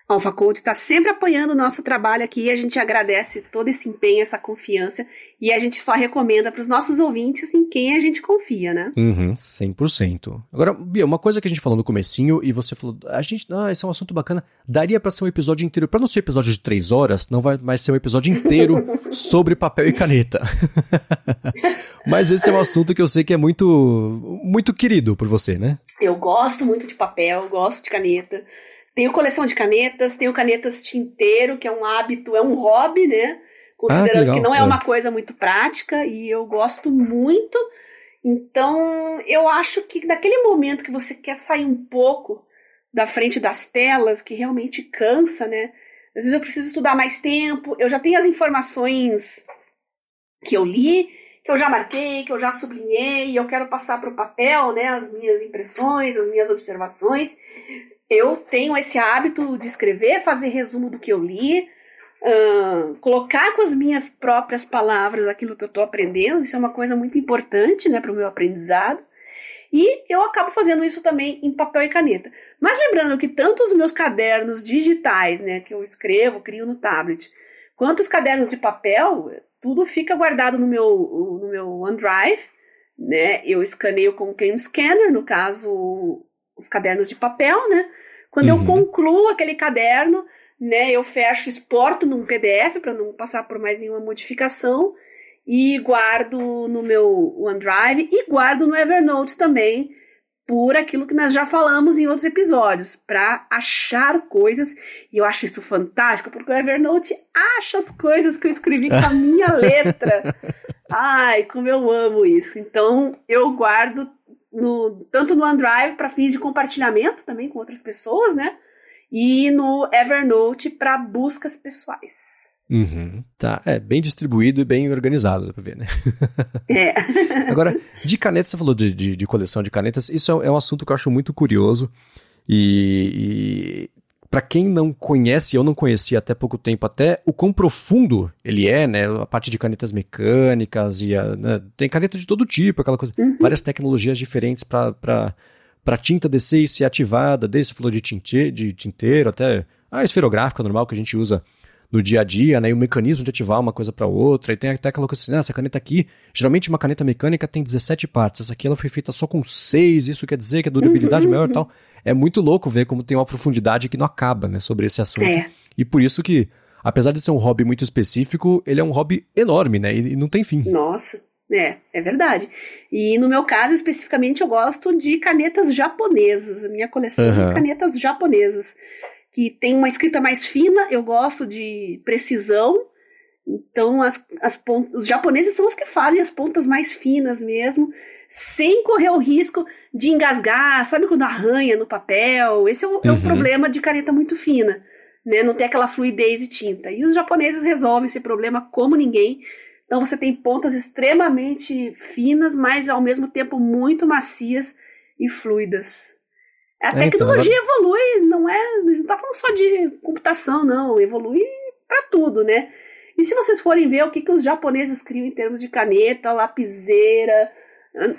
A AlphaCode está sempre apoiando o nosso trabalho aqui e a gente agradece todo esse empenho, essa confiança e a gente só recomenda para os nossos ouvintes em quem a gente confia, né? Uhum, 100%. Agora, Bia, uma coisa que a gente falou no comecinho e você falou, a gente, ah, esse é um assunto bacana, daria para ser um episódio inteiro, para não ser um episódio de três horas, não vai mais ser um episódio inteiro sobre papel e caneta. Mas esse é um assunto que eu sei que é muito, muito querido por você, né? Eu gosto muito de papel, gosto de caneta. Tenho coleção de canetas, tenho canetas tinteiro, que é um hábito, é um hobby, né? Considerando ah, que, que, não é, é uma coisa muito prática e eu gosto muito. Então, eu acho que naquele momento que você quer sair um pouco da frente das telas, que realmente cansa, né? Às vezes eu preciso estudar mais tempo, eu já tenho as informações que eu li, que eu já marquei, que eu já sublinhei, e eu quero passar para o papel, né, as minhas impressões, as minhas observações eu tenho esse hábito de escrever, fazer resumo do que eu li, uh, colocar com as minhas próprias palavras aquilo que eu estou aprendendo. Isso é uma coisa muito importante né, para o meu aprendizado. E eu acabo fazendo isso também em papel e caneta. Mas lembrando que tanto os meus cadernos digitais, né, que eu escrevo, crio no tablet, quanto os cadernos de papel, tudo fica guardado no meu, no meu OneDrive. Né? Eu escaneio com o Cam Scanner, no caso, os cadernos de papel, né? Quando uhum. eu concluo aquele caderno, né, eu fecho, exporto num PDF para não passar por mais nenhuma modificação e guardo no meu OneDrive e guardo no Evernote também, por aquilo que nós já falamos em outros episódios, para achar coisas. E eu acho isso fantástico, porque o Evernote acha as coisas que eu escrevi com a minha letra. Ai, como eu amo isso. Então, eu guardo no, tanto no OneDrive para fins de compartilhamento também com outras pessoas, né? E no Evernote para buscas pessoais. Uhum, tá, é bem distribuído e bem organizado, dá pra ver, né? É. Agora, de canetas, você falou de, de, de, coleção de canetas, isso é, é, um assunto que eu acho muito curioso e, e para quem não conhece, eu não conhecia até pouco tempo, até o quão profundo ele é, né? A parte de canetas mecânicas e a, né? tem caneta de todo tipo, aquela coisa, uhum. várias tecnologias diferentes para para tinta descer e ser ativada, desde você falou de, tinte, de tinteiro até a esferográfica normal que a gente usa no dia a dia, né? E o mecanismo de ativar uma coisa para outra. E tem até aquela coisa assim, ah, essa caneta aqui, geralmente uma caneta mecânica tem 17 partes, essa aqui ela foi feita só com 6, isso quer dizer que a durabilidade uhum. maior e tal. É muito louco ver como tem uma profundidade que não acaba, né, sobre esse assunto. É. E por isso que, apesar de ser um hobby muito específico, ele é um hobby enorme, né? E, não tem fim. Nossa. É, é verdade. E no meu caso, especificamente, eu gosto de canetas japonesas. A minha coleção uhum. de canetas japonesas que tem uma escrita mais fina, eu gosto de precisão Então, as, as pontas, os japoneses são os que fazem as pontas mais finas mesmo, sem correr o risco de engasgar, sabe quando arranha no papel? Esse é o, uhum. é o problema de caneta muito fina, né? Não tem aquela fluidez de tinta. E os japoneses resolvem esse problema como ninguém. Então, você tem pontas extremamente finas, mas ao mesmo tempo muito macias e fluidas. A é, tecnologia então, evolui, não é, não tá falando só de computação, não, evolui para tudo, né? E se vocês forem ver o que, que os japoneses criam em termos de caneta, lapiseira,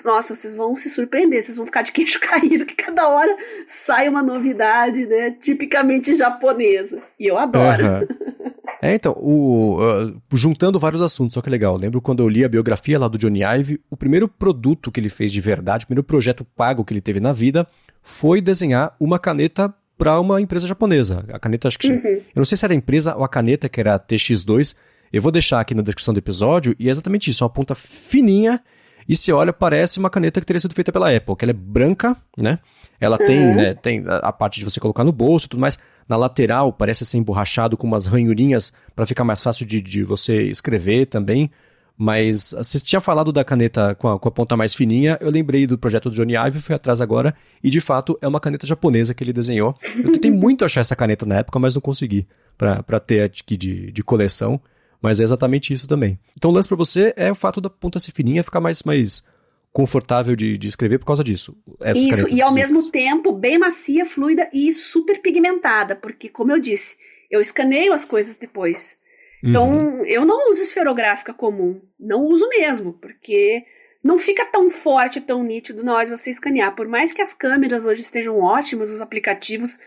nossa, vocês vão se surpreender, vocês vão ficar de queixo caído, que cada hora sai uma novidade, né, tipicamente japonesa. E eu adoro. Uhum. É, então, o, uh, juntando vários assuntos, só que legal. lembro quando eu li a biografia lá do Johnny Ive, o primeiro produto que ele fez de verdade, o primeiro projeto pago que ele teve na vida, foi desenhar uma caneta para uma empresa japonesa. A caneta, acho que. Uhum. Eu não sei se era a empresa ou a caneta, que era a TX2. Eu vou deixar aqui na descrição do episódio, e é exatamente isso: uma ponta fininha. E se olha, parece uma caneta que teria sido feita pela Apple, que ela é branca, né? Ela uhum. tem, né, tem a parte de você colocar no bolso e tudo mais. Na lateral parece ser emborrachado com umas ranhurinhas para ficar mais fácil de, de você escrever também. Mas você tinha falado da caneta com a, com a, ponta mais fininha, eu lembrei do projeto do Johnny Ive, fui atrás agora, e de fato é uma caneta japonesa que ele desenhou. Eu tentei muito achar essa caneta na época, mas não consegui para ter aqui de, de coleção. Mas é exatamente isso também. Então o lance para você é o fato da ponta ser fininha ficar mais, mais confortável de, de escrever por causa disso. Isso, e ao mesmo tempo bem macia, fluida e super pigmentada, porque, como eu disse, eu escaneio as coisas depois. Então, uhum. eu não uso esferográfica comum. Não uso mesmo, porque não fica tão forte, tão nítido na hora de você escanear. Por mais que as câmeras hoje estejam ótimas, os aplicativos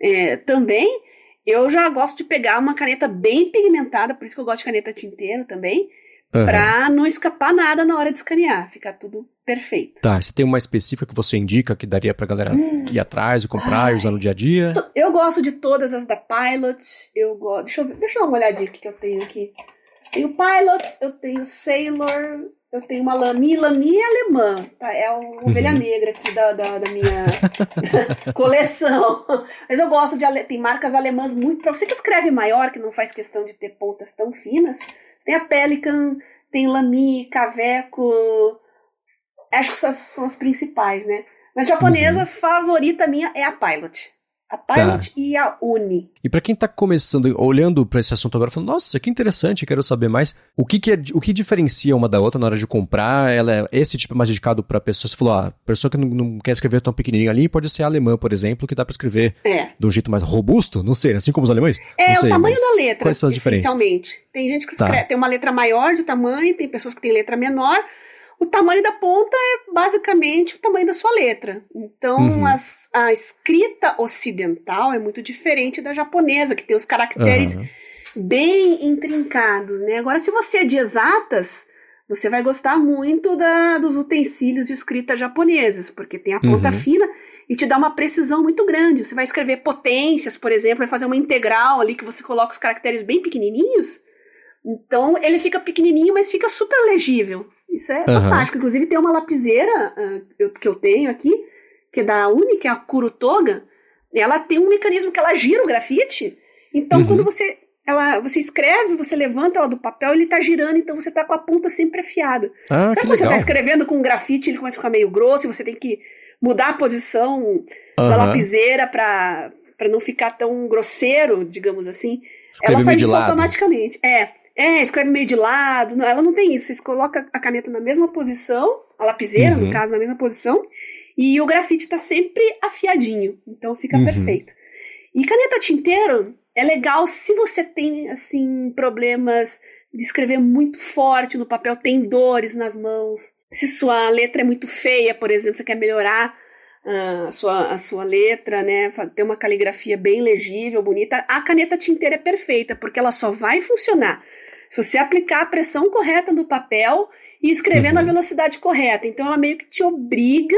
é, também, eu já gosto de pegar uma caneta bem pigmentada, por isso que eu gosto de caneta tinteiro também, uhum. pra não escapar nada na hora de escanear, ficar tudo perfeito. Tá, você tem uma específica que você indica que daria pra galera hum. ir atrás e comprar Ai. e usar no dia a dia? Eu gosto de todas as da Pilot, eu gosto. Deixa eu, deixa eu dar uma olhadinha que eu tenho aqui. Tenho Pilot, eu tenho Sailor, eu tenho uma Lamy, Lamy é alemã, tá? É a ovelha uhum. negra aqui da, da, da minha coleção. Mas eu gosto de, tem marcas alemãs muito, pra você que escreve maior, que não faz questão de ter pontas tão finas, tem a Pelican, tem Lamy, Caveco, acho que essas são as principais, né? Mas japonesa uhum. favorita minha é a Pilot. A Pilot tá. e a Uni. E para quem tá começando, olhando para esse assunto agora, falando, nossa, que interessante, quero saber mais. O que, que é, o que diferencia uma da outra na hora de comprar? Ela é esse tipo é mais dedicado para pessoas. Você falou, ah, pessoa que não, não, quer escrever tão pequenininho ali, pode ser alemã, por exemplo, que dá para escrever é. de um jeito mais robusto, não sei, assim como os alemães? É, sei, o tamanho da letra, quais são as essencialmente. Tem gente que tá. escreve, tem uma letra maior de tamanho, tem pessoas que têm letra menor o tamanho da ponta é basicamente o tamanho da sua letra. Então, uhum. as, a escrita ocidental é muito diferente da japonesa, que tem os caracteres uhum. bem intrincados, né? Agora, se você é de exatas, você vai gostar muito da, dos utensílios de escrita japoneses, porque tem a ponta uhum. fina e te dá uma precisão muito grande. Você vai escrever potências, por exemplo, vai fazer uma integral ali que você coloca os caracteres bem pequenininhos. Então, ele fica pequenininho, mas fica super legível. Isso é uhum. fantástico. Inclusive, tem uma lapiseira uh, que eu tenho aqui, que é da Uni, que é a Kurutoga. Ela tem um mecanismo que ela gira o grafite. Então, uhum. quando você ela, você escreve, você levanta ela do papel, ele tá girando, então você tá com a ponta sempre afiada. Ah, Sabe quando legal. você tá escrevendo com um grafite, ele começa a ficar meio grosso e você tem que mudar a posição uhum. da lapiseira para não ficar tão grosseiro, digamos assim. Escreve ela faz isso lado. automaticamente. É. É, escreve meio de lado. Não, ela não tem isso. Você coloca a caneta na mesma posição, a lapiseira, uhum. no caso, na mesma posição, e o grafite está sempre afiadinho. Então fica uhum. perfeito. E caneta tinteiro é legal se você tem, assim, problemas de escrever muito forte no papel, tem dores nas mãos. Se sua letra é muito feia, por exemplo, você quer melhorar uh, a, sua, a sua letra, né? Ter uma caligrafia bem legível, bonita. A caneta tinteira é perfeita, porque ela só vai funcionar se você aplicar a pressão correta no papel e escrever uhum. na velocidade correta. Então, ela meio que te obriga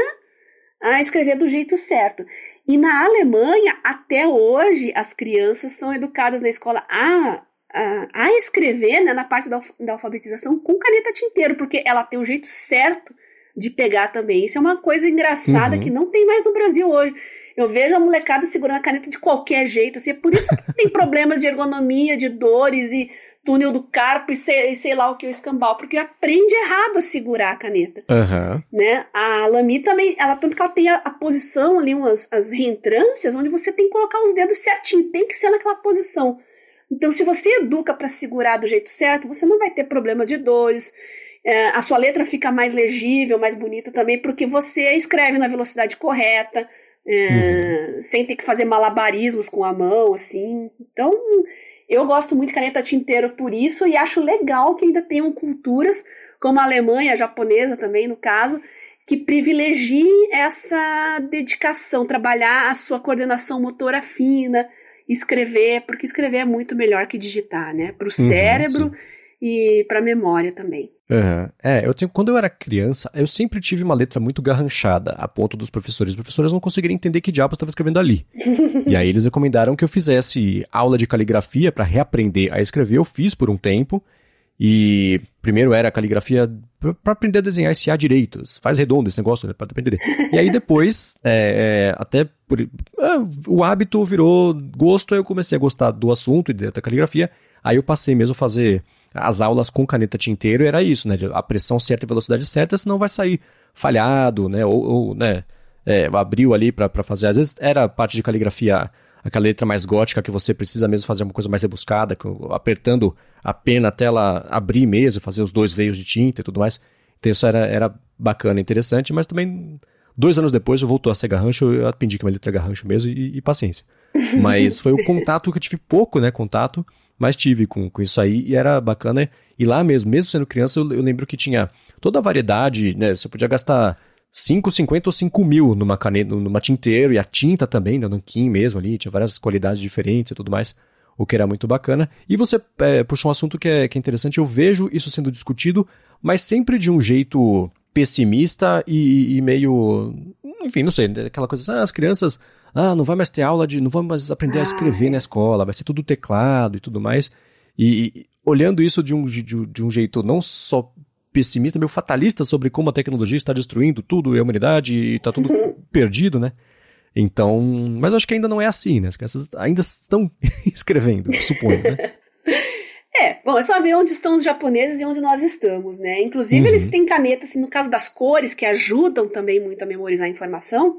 a escrever do jeito certo. E na Alemanha, até hoje, as crianças são educadas na escola a, a, a escrever né, na parte da, da alfabetização com caneta tinteiro, porque ela tem o jeito certo de pegar também. Isso é uma coisa engraçada uhum. que não tem mais no Brasil hoje. Eu vejo a molecada segurando a caneta de qualquer jeito, assim, é por isso que tem problemas de ergonomia, de dores e túnel do carpo e sei, sei, lá o que é o escambau, porque aprende errado a segurar a caneta. Uhum. Né? A Lamy também, ela tanto que ela tem a, a posição ali, umas as reentrâncias, onde você tem que colocar os dedos certinho, tem que ser naquela posição. Então, se você educa para segurar do jeito certo, você não vai ter problemas de dores. É, a sua letra fica mais legível, mais bonita também, porque você escreve na velocidade correta, é, uhum. sem ter que fazer malabarismos com a mão, assim. Então, eu gosto muito de caneta tinteiro por isso e acho legal que ainda tenham culturas, como a Alemanha, a japonesa também, no caso, que privilegiem essa dedicação, trabalhar a sua coordenação motora fina, escrever, porque escrever é muito melhor que digitar, né? Para o uhum, cérebro sim. e para a memória também. Uhum. É, eu tenho, quando eu era criança, eu sempre tive uma letra muito garranchada, a ponto dos professores. Os professores não conseguiriam entender que diabo estava escrevendo ali. e aí eles recomendaram que eu fizesse aula de caligrafia para reaprender a escrever. Eu fiz por um tempo. E primeiro era a caligrafia para aprender a desenhar esse A direitos. Faz redondo esse negócio, né, para aprender. E aí depois, é, é, até por, é, o hábito virou gosto, aí eu comecei a gostar do assunto e da caligrafia. Aí eu passei mesmo a fazer as aulas com caneta tinteiro era isso, né? A pressão certa e velocidade certa, senão vai sair falhado, né? Ou, ou né? É, abriu ali para fazer. Às vezes era parte de caligrafia, aquela letra mais gótica que você precisa mesmo fazer uma coisa mais rebuscada, apertando a pena até ela abrir mesmo, fazer os dois veios de tinta e tudo mais. Então isso era, era bacana, interessante, mas também dois anos depois eu voltou a ser garrancho, eu aprendi que a minha letra é garrancho mesmo e, e paciência. Mas foi o contato que eu tive pouco, né? Contato mas tive com, com isso aí e era bacana. E lá mesmo, mesmo sendo criança, eu, eu lembro que tinha toda a variedade, né? Você podia gastar 5, 50 ou 5 mil numa caneta, numa tinteiro, e a tinta também, né, nanquim mesmo ali, tinha várias qualidades diferentes e tudo mais, o que era muito bacana. E você é, puxou um assunto que é, que é interessante, eu vejo isso sendo discutido, mas sempre de um jeito pessimista e, e meio. Enfim, não sei, aquela coisa ah, as crianças ah, não vai mais ter aula de. não vamos mais aprender a escrever na escola, vai ser tudo teclado e tudo mais. E, e olhando isso de um, de, de um jeito não só pessimista, meio fatalista sobre como a tecnologia está destruindo tudo e a humanidade e está tudo perdido, né? Então, mas eu acho que ainda não é assim, né? As crianças ainda estão escrevendo, suponho, né? É, bom, é só ver onde estão os japoneses e onde nós estamos, né? Inclusive, uhum. eles têm canetas, assim, no caso das cores, que ajudam também muito a memorizar a informação,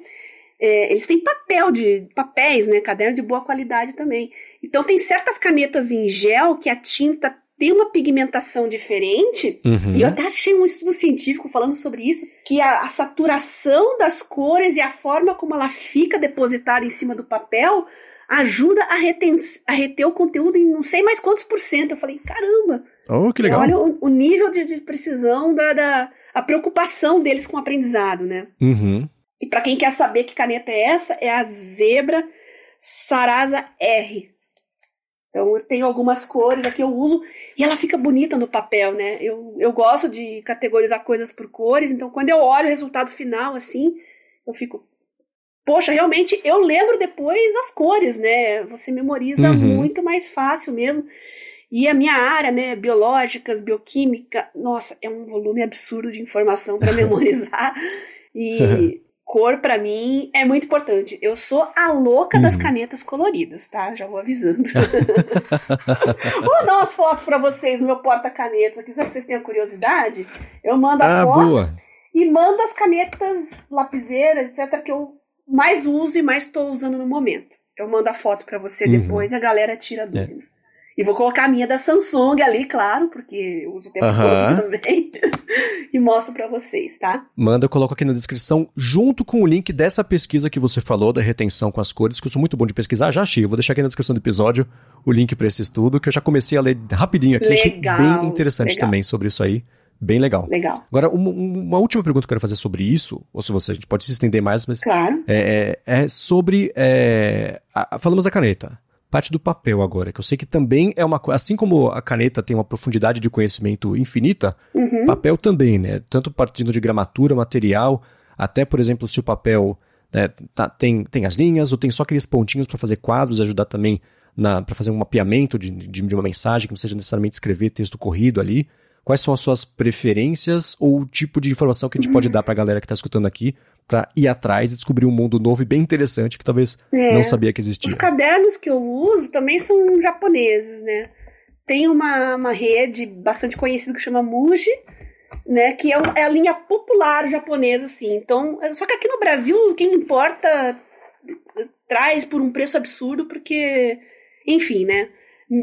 é, eles têm papel de papéis, né? Caderno de boa qualidade também. Então tem certas canetas em gel que a tinta tem uma pigmentação diferente, uhum. e eu até achei um estudo científico falando sobre isso, que a, a, saturação das cores e a forma como ela fica depositada em cima do papel ajuda a, reten a reter o conteúdo em não sei mais quantos por cento. Eu falei, caramba! Oh, que legal! Olha o, o nível de, de, precisão da, da a preocupação deles com o aprendizado, né? Uhum. E para quem quer saber que caneta é essa, é a Zebra Sarasa R. Então eu tenho algumas cores aqui eu uso e ela fica bonita no papel, né? Eu, eu gosto de categorizar coisas por cores, então quando eu olho o resultado final assim, eu fico Poxa, realmente eu lembro depois as cores, né? Você memoriza uhum. muito mais fácil mesmo. E a minha área, né, biológicas, bioquímica, nossa, é um volume absurdo de informação para memorizar. E cor para mim é muito importante. Eu sou a louca uhum. das canetas coloridas, tá? Já vou avisando. vou dar umas fotos para vocês no meu porta-canetas aqui, só que vocês tenham curiosidade. Eu mando a ah, foto boa. e mando as canetas lapiseiras, etc, que eu mais uso e mais estou usando no momento. Eu mando a foto para você uhum. depois e a galera tira a dúvida. É. E vou colocar a minha da Samsung ali, claro, porque eu uso o tempo uh -huh. todo também. e mostro para vocês, tá? Manda, eu coloco aqui na descrição, junto com o link dessa pesquisa que você falou, da retenção com as cores, que eu sou muito bom de pesquisar, já achei. Eu vou deixar aqui na descrição do episódio o link para esse estudo, que eu já comecei a ler rapidinho aqui. Legal, achei bem interessante legal. também sobre isso aí. Bem legal. Legal. Agora, uma, uma, última pergunta que eu quero fazer sobre isso, ou se você, a gente pode se estender mais, mas. Claro. É, é, é sobre. É, a, falamos da caneta parte do papel agora, que eu sei que também é uma coisa, assim como a caneta tem uma profundidade de conhecimento infinita, uhum. papel também, né? Tanto partindo de gramatura, material, até, por exemplo, se o papel né, tá, tem, tem as linhas ou tem só aqueles pontinhos para fazer quadros, ajudar também para fazer um mapeamento de, de, de, uma mensagem, que não seja necessariamente escrever texto corrido ali. Quais são as suas preferências ou o tipo de informação que a gente pode dar para a galera que está escutando aqui para ir atrás e descobrir um mundo novo e bem interessante que talvez é. não sabia que existia. Os cadernos que eu uso também são japoneses, né? tem uma, uma rede bastante conhecida que chama Muji, né? Que é, é, a linha popular japonesa, assim. Então, só que aqui no Brasil, quem importa traz por um preço absurdo, porque, enfim, né?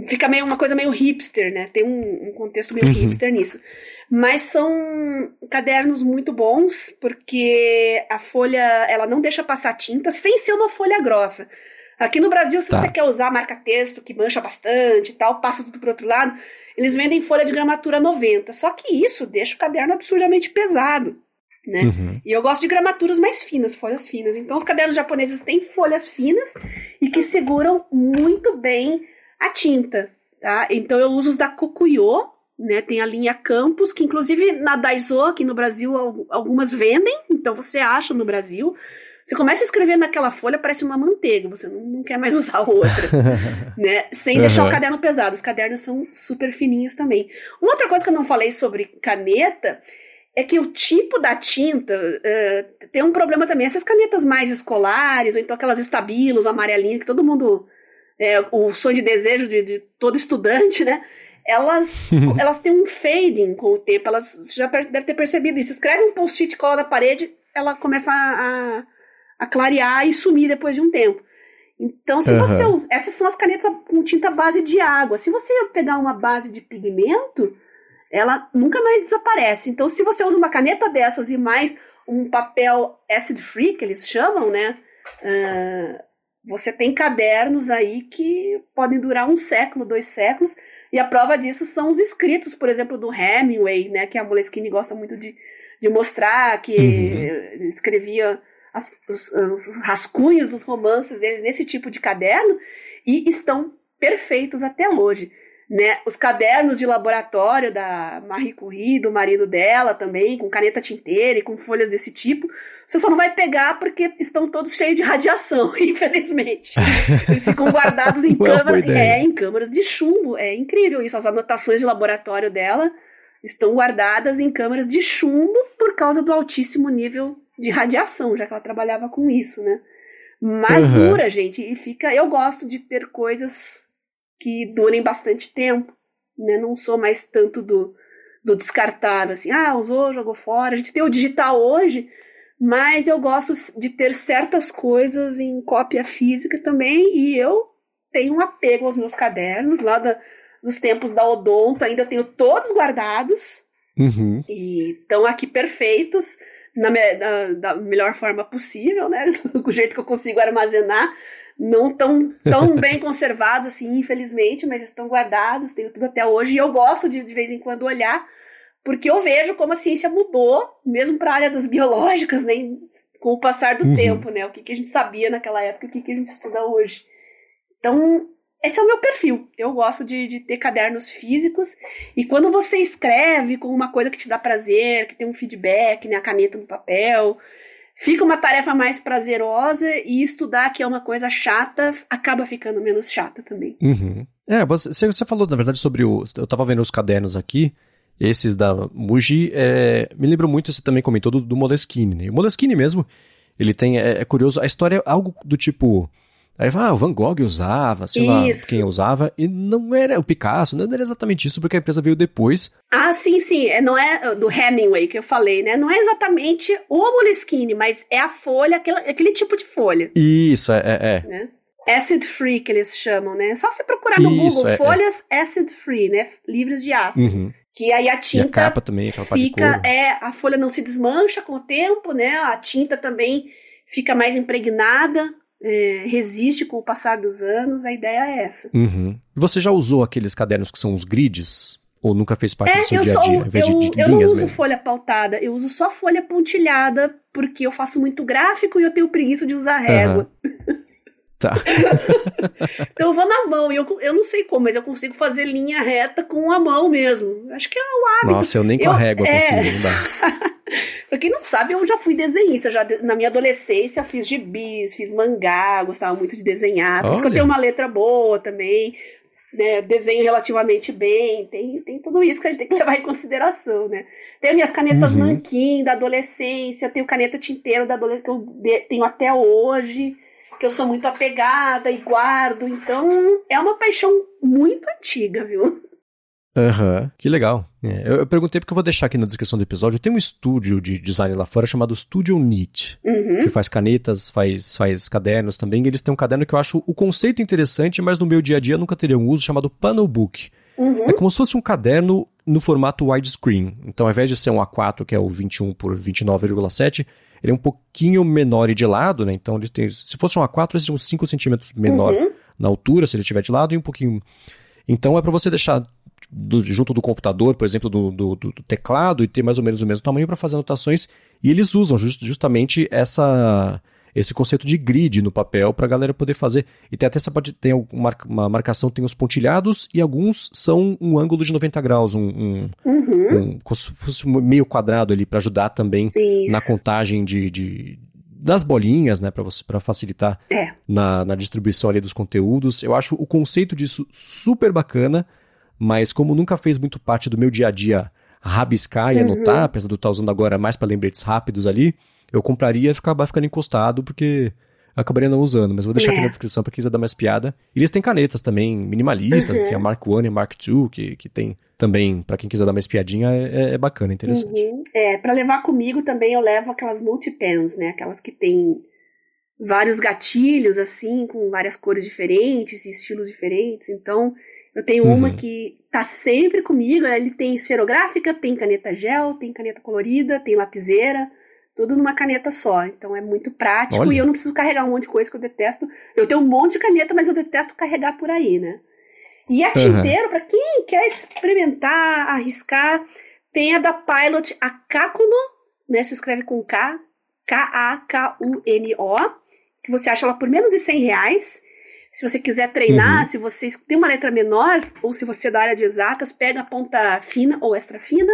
Fica meio uma coisa meio hipster, né? Tem um, um contexto meio uhum. hipster nisso. Mas são cadernos muito bons, porque a folha ela não deixa passar tinta sem ser uma folha grossa. Aqui no Brasil, se tá. você quer usar marca-texto que mancha bastante e tal, passa tudo pro outro lado, eles vendem folha de gramatura 90. Só que isso deixa o caderno absurdamente pesado. Né? Uhum. E eu gosto de gramaturas mais finas, folhas finas. Então, os cadernos japoneses têm folhas finas e que seguram muito bem a tinta. Tá? Então, eu uso os da Kokuyo, né? Tem a linha Campus, que inclusive na Daiso, aqui no Brasil, algumas vendem, então você acha no Brasil. Você começa a escrever naquela folha, parece uma manteiga, você não, não quer mais usar outra, né? Sem uhum. deixar o caderno pesado. Os cadernos são super fininhos também. Uma outra coisa que eu não falei sobre caneta é que o tipo da tinta uh, tem um problema também. Essas canetas mais escolares, ou então aquelas estabilos, amarelinhas, que todo mundo. É, o sonho de desejo de, de todo estudante, né? elas, elas têm um fading com o tempo. Elas, você já deve ter percebido isso. Escreve um post-it, cola na parede, ela começa a, a clarear e sumir depois de um tempo. Então, se uhum. você usa. Essas são as canetas com tinta base de água. Se você pegar uma base de pigmento, ela nunca mais desaparece. Então, se você usa uma caneta dessas e mais um papel acid free, que eles chamam, né? Uh, você tem cadernos aí que podem durar um século, dois séculos. E a prova disso são os escritos, por exemplo, do Hemingway, né? Que a Moleskine gosta muito de, de mostrar, que uhum. escrevia as, os, os rascunhos dos romances deles nesse tipo de caderno e estão perfeitos até hoje. Né, os cadernos de laboratório da Marie Curie, do marido dela também, com caneta tinteira e com folhas desse tipo, você só não vai pegar porque estão todos cheios de radiação, infelizmente. Eles ficam guardados em, câmaras, é, em câmaras de chumbo. É incrível isso. As anotações de laboratório dela estão guardadas em câmaras de chumbo por causa do altíssimo nível de radiação, já que ela trabalhava com isso, né? Mas uhum. dura, gente, e fica. Eu gosto de ter coisas que durem bastante tempo, né? Não sou mais tanto do, do descartável, assim, ah, usou, jogou fora. A gente tem o digital hoje, mas eu gosto de ter certas coisas em cópia física também, e eu tenho um apego aos meus cadernos lá da, dos tempos da Odonto, ainda tenho todos guardados. Uhum. E estão aqui perfeitos na, da, da, melhor forma possível, né? Do jeito que eu consigo armazenar. Não tão, tão bem conservados assim, infelizmente, mas estão guardados, tenho tudo até hoje. E eu gosto de, de vez em quando, olhar, porque eu vejo como a ciência mudou, mesmo para a área das biológicas, né? Com o passar do uhum. tempo, né? O que, que a gente sabia naquela época e o que, que a gente estuda hoje. Então, esse é o meu perfil. Eu gosto de, de, ter cadernos físicos. E quando você escreve com uma coisa que te dá prazer, que tem um feedback, né, a caneta no papel, fica uma tarefa mais prazerosa e estudar, que é uma coisa chata, acaba ficando menos chata também. Uhum. É, você, você falou, na verdade, sobre o. Eu tava vendo os cadernos aqui. Esses da Muji, é, me lembro muito, você também comentou do, do Moleskine. Né? O Moleskine mesmo, ele tem. É, é curioso, a história é algo do tipo Aí fala, ah, o Van Gogh usava, sei isso. lá quem usava, e não era o Picasso, não era exatamente isso, porque a empresa veio depois. Ah, sim, sim, é, não é do Hemingway que eu falei, né? Não é exatamente o Moleskine, mas é a folha, aquele, aquele tipo de folha. Isso, é, é. é. Né? Acid free, que eles chamam, né? Só você procurar no isso, Google, é, é. folhas acid free, né? Livres de ácido. Uhum. Que aí a tinta. E a capa também, aquela fica, É, a folha não se desmancha com o tempo, né? A tinta também fica mais impregnada é, resiste com o passar dos anos, a ideia é essa. Uhum. Você já usou aqueles cadernos que são os grids? Ou nunca fez parte é, do seu dia a dia? Invés eu, de, de eu não uso mesmo? folha pautada, eu uso só folha pontilhada, porque eu faço muito gráfico e eu tenho preguiça de usar régua. Uhum. Tá. então eu vou na mão, e eu, eu não sei como, mas eu consigo fazer linha reta com a mão mesmo. Acho que é o hábito. Nossa, eu nem com a régua é... consigo, não dá. pra quem não sabe, eu já fui desenhista. Já, na minha adolescência fiz gibis, fiz mangá, gostava muito de desenhar. Por isso que eu tenho uma letra boa também. Né, desenho relativamente bem, tem, tem tudo isso que a gente tem que levar em consideração, né? Tenho minhas canetas uhum. nanquim da adolescência, tenho caneta tinteiro da adolescência que eu tenho até hoje que eu sou muito apegada e guardo. Então, é uma paixão muito antiga, viu? Aham, uhum, que legal. É, eu, eu, perguntei porque eu vou deixar aqui na descrição do episódio. Tem um estúdio de design lá fora chamado Studio Knit, uhum. que faz canetas, faz, faz cadernos também. Eles têm um caderno que eu acho o conceito interessante, mas no meu dia a dia nunca teria um uso, chamado Panel Book. Uhum. É como se fosse um caderno no formato widescreen. Então, ao invés de ser um A4, que é o 21 por 29,7, ele é um pouquinho menor e de lado, né? Então, ele tem, se fosse um A4, ele seria uns 5 centímetros menor uhum. na altura, se ele estiver de lado, e um pouquinho... Então, é para você deixar do, junto do computador, por exemplo, do, do, do, teclado e ter mais ou menos o mesmo tamanho para fazer anotações. E eles usam just, justamente essa esse conceito de grid no papel para a galera poder fazer. E tem até essa parte, tem uma, marcação, tem os pontilhados e alguns são um ângulo de 90 graus, um, um, uhum. um como se fosse meio quadrado ali para ajudar também Isso. na contagem de, de, das bolinhas, né, para você para facilitar é. na, na distribuição ali dos conteúdos. Eu acho o conceito disso super bacana mas como nunca fez muito parte do meu dia a dia rabiscar e uhum. anotar, apesar de eu estar usando agora mais para lembretes rápidos ali, eu compraria e acabar ficando encostado, porque acabaria não usando, mas vou deixar é. aqui na descrição para quem quiser dar mais piada. E eles têm canetas também minimalistas, uhum. tem a Mark I e a Mark II, que, que tem também, para quem quiser dar mais piadinha, é, é bacana, interessante. Uhum. É, para levar comigo também eu levo aquelas multipens, né, aquelas que tem vários gatilhos, assim, com várias cores diferentes e estilos diferentes, então eu tenho uhum. uma que tá sempre comigo, ele tem esferográfica, tem caneta gel, tem caneta colorida, tem lapiseira, tudo numa caneta só. Então é muito prático Olha. e eu não preciso carregar um monte de coisa que eu detesto. Eu tenho um monte de caneta, mas eu detesto carregar por aí, né? E a tinteiro, uhum. para quem quer experimentar, arriscar, tem a da Pilot, a Kakuno, né? Se escreve com K, K-A-K-U-N-O, que você acha ela por menos de 100 reais. Se você quiser treinar, uhum. se você tem uma letra menor, ou se você é da área de exatas, pega a ponta fina ou extra fina.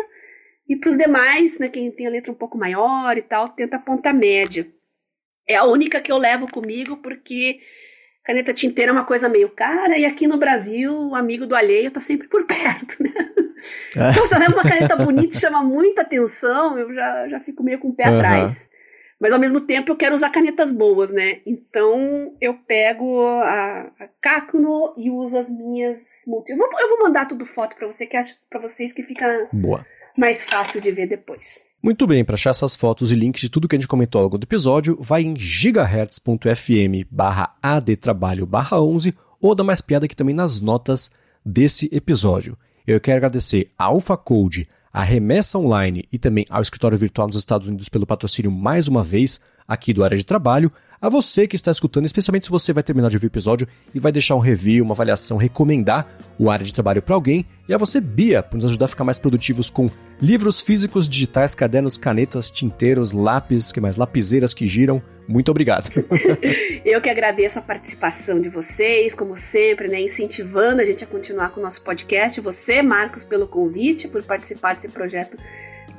E para os demais, né, quem tem a letra um pouco maior e tal, tenta a ponta média. É a única que eu levo comigo porque caneta tinteira é uma coisa meio cara e aqui no Brasil o amigo do alheio tá sempre por perto, né? É. Então se eu levo uma caneta bonita e chama muita atenção, eu já, já fico meio com o pé uhum. atrás. Mas ao mesmo tempo eu quero usar canetas boas, né? Então eu pego a, a Kakuno e uso as minhas multi. Eu vou, eu vou mandar tudo foto para você que acho para vocês que fica Boa. Mais fácil de ver depois. Muito bem, para achar essas fotos e links de tudo que a gente comentou ao longo do episódio, vai em gigahertz.fm barra adtrabalho barra 11 ou dá mais piada aqui também nas notas desse episódio. Eu quero agradecer a Alpha Code, a Remessa Online e também ao Escritório Virtual nos Estados Unidos pelo patrocínio mais uma vez aqui do Área de Trabalho, a você que está escutando, especialmente se você vai terminar de ouvir o episódio e vai deixar um review, uma avaliação, recomendar o Área de Trabalho para alguém, e a você, Bia, por nos ajudar a ficar mais produtivos com livros físicos, digitais, cadernos, canetas, tinteiros, lápis, que mais, lapiseiras que giram. Muito obrigado. Eu que agradeço a participação de vocês, como sempre, né, incentivando a gente a continuar com o nosso podcast. Você, Marcos, pelo convite, por participar desse projeto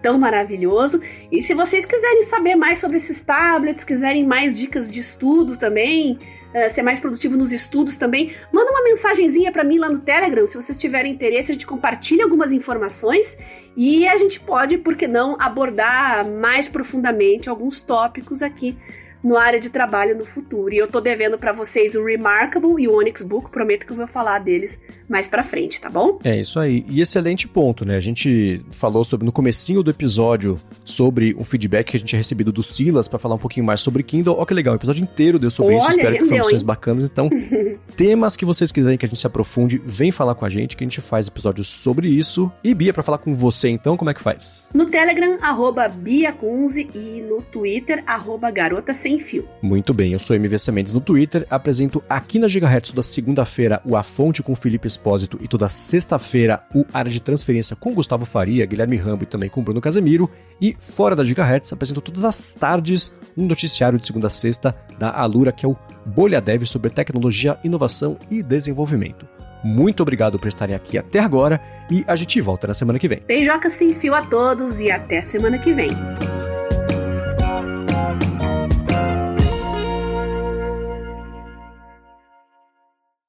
tão maravilhoso. E se vocês quiserem saber mais sobre esses tablets, quiserem mais dicas de estudos também, uh, ser mais produtivo nos estudos também, manda uma mensagenzinha para mim lá no Telegram. Se vocês tiverem interesse, a gente compartilha algumas informações e a gente pode, por que não, abordar mais profundamente alguns tópicos aqui no área de trabalho no futuro. E eu tô devendo para vocês o Remarkable e o Onyx Book, prometo que eu vou falar deles mais para frente, tá bom? É isso aí. E excelente ponto, né? A gente falou sobre no comecinho do episódio sobre um feedback que a gente tinha recebido do Silas para falar um pouquinho mais sobre Kindle. Ó que legal, o episódio inteiro deu sobre Olha, isso, espero que informações bacanas. Então, temas que vocês quiserem que a gente se aprofunde, vem falar com a gente que a gente faz episódios sobre isso. E Bia, para falar com você então, como é que faz? No Telegram, arroba Bia Kunze e no Twitter, arroba Garota Sem sem fio. Muito bem, eu sou MVC Mendes no Twitter, apresento aqui na Gigahertz toda segunda-feira o A Fonte com Felipe Espósito e toda sexta-feira o Área de Transferência com Gustavo Faria, Guilherme Rambo e também com Bruno Casemiro. E fora da Gigahertz, apresento todas as tardes um noticiário de segunda a sexta da Alura, que é o Bolha Dev sobre tecnologia, inovação e desenvolvimento. Muito obrigado por estarem aqui até agora e a gente volta na semana que vem. Beijoca sem fio a todos e até semana que vem.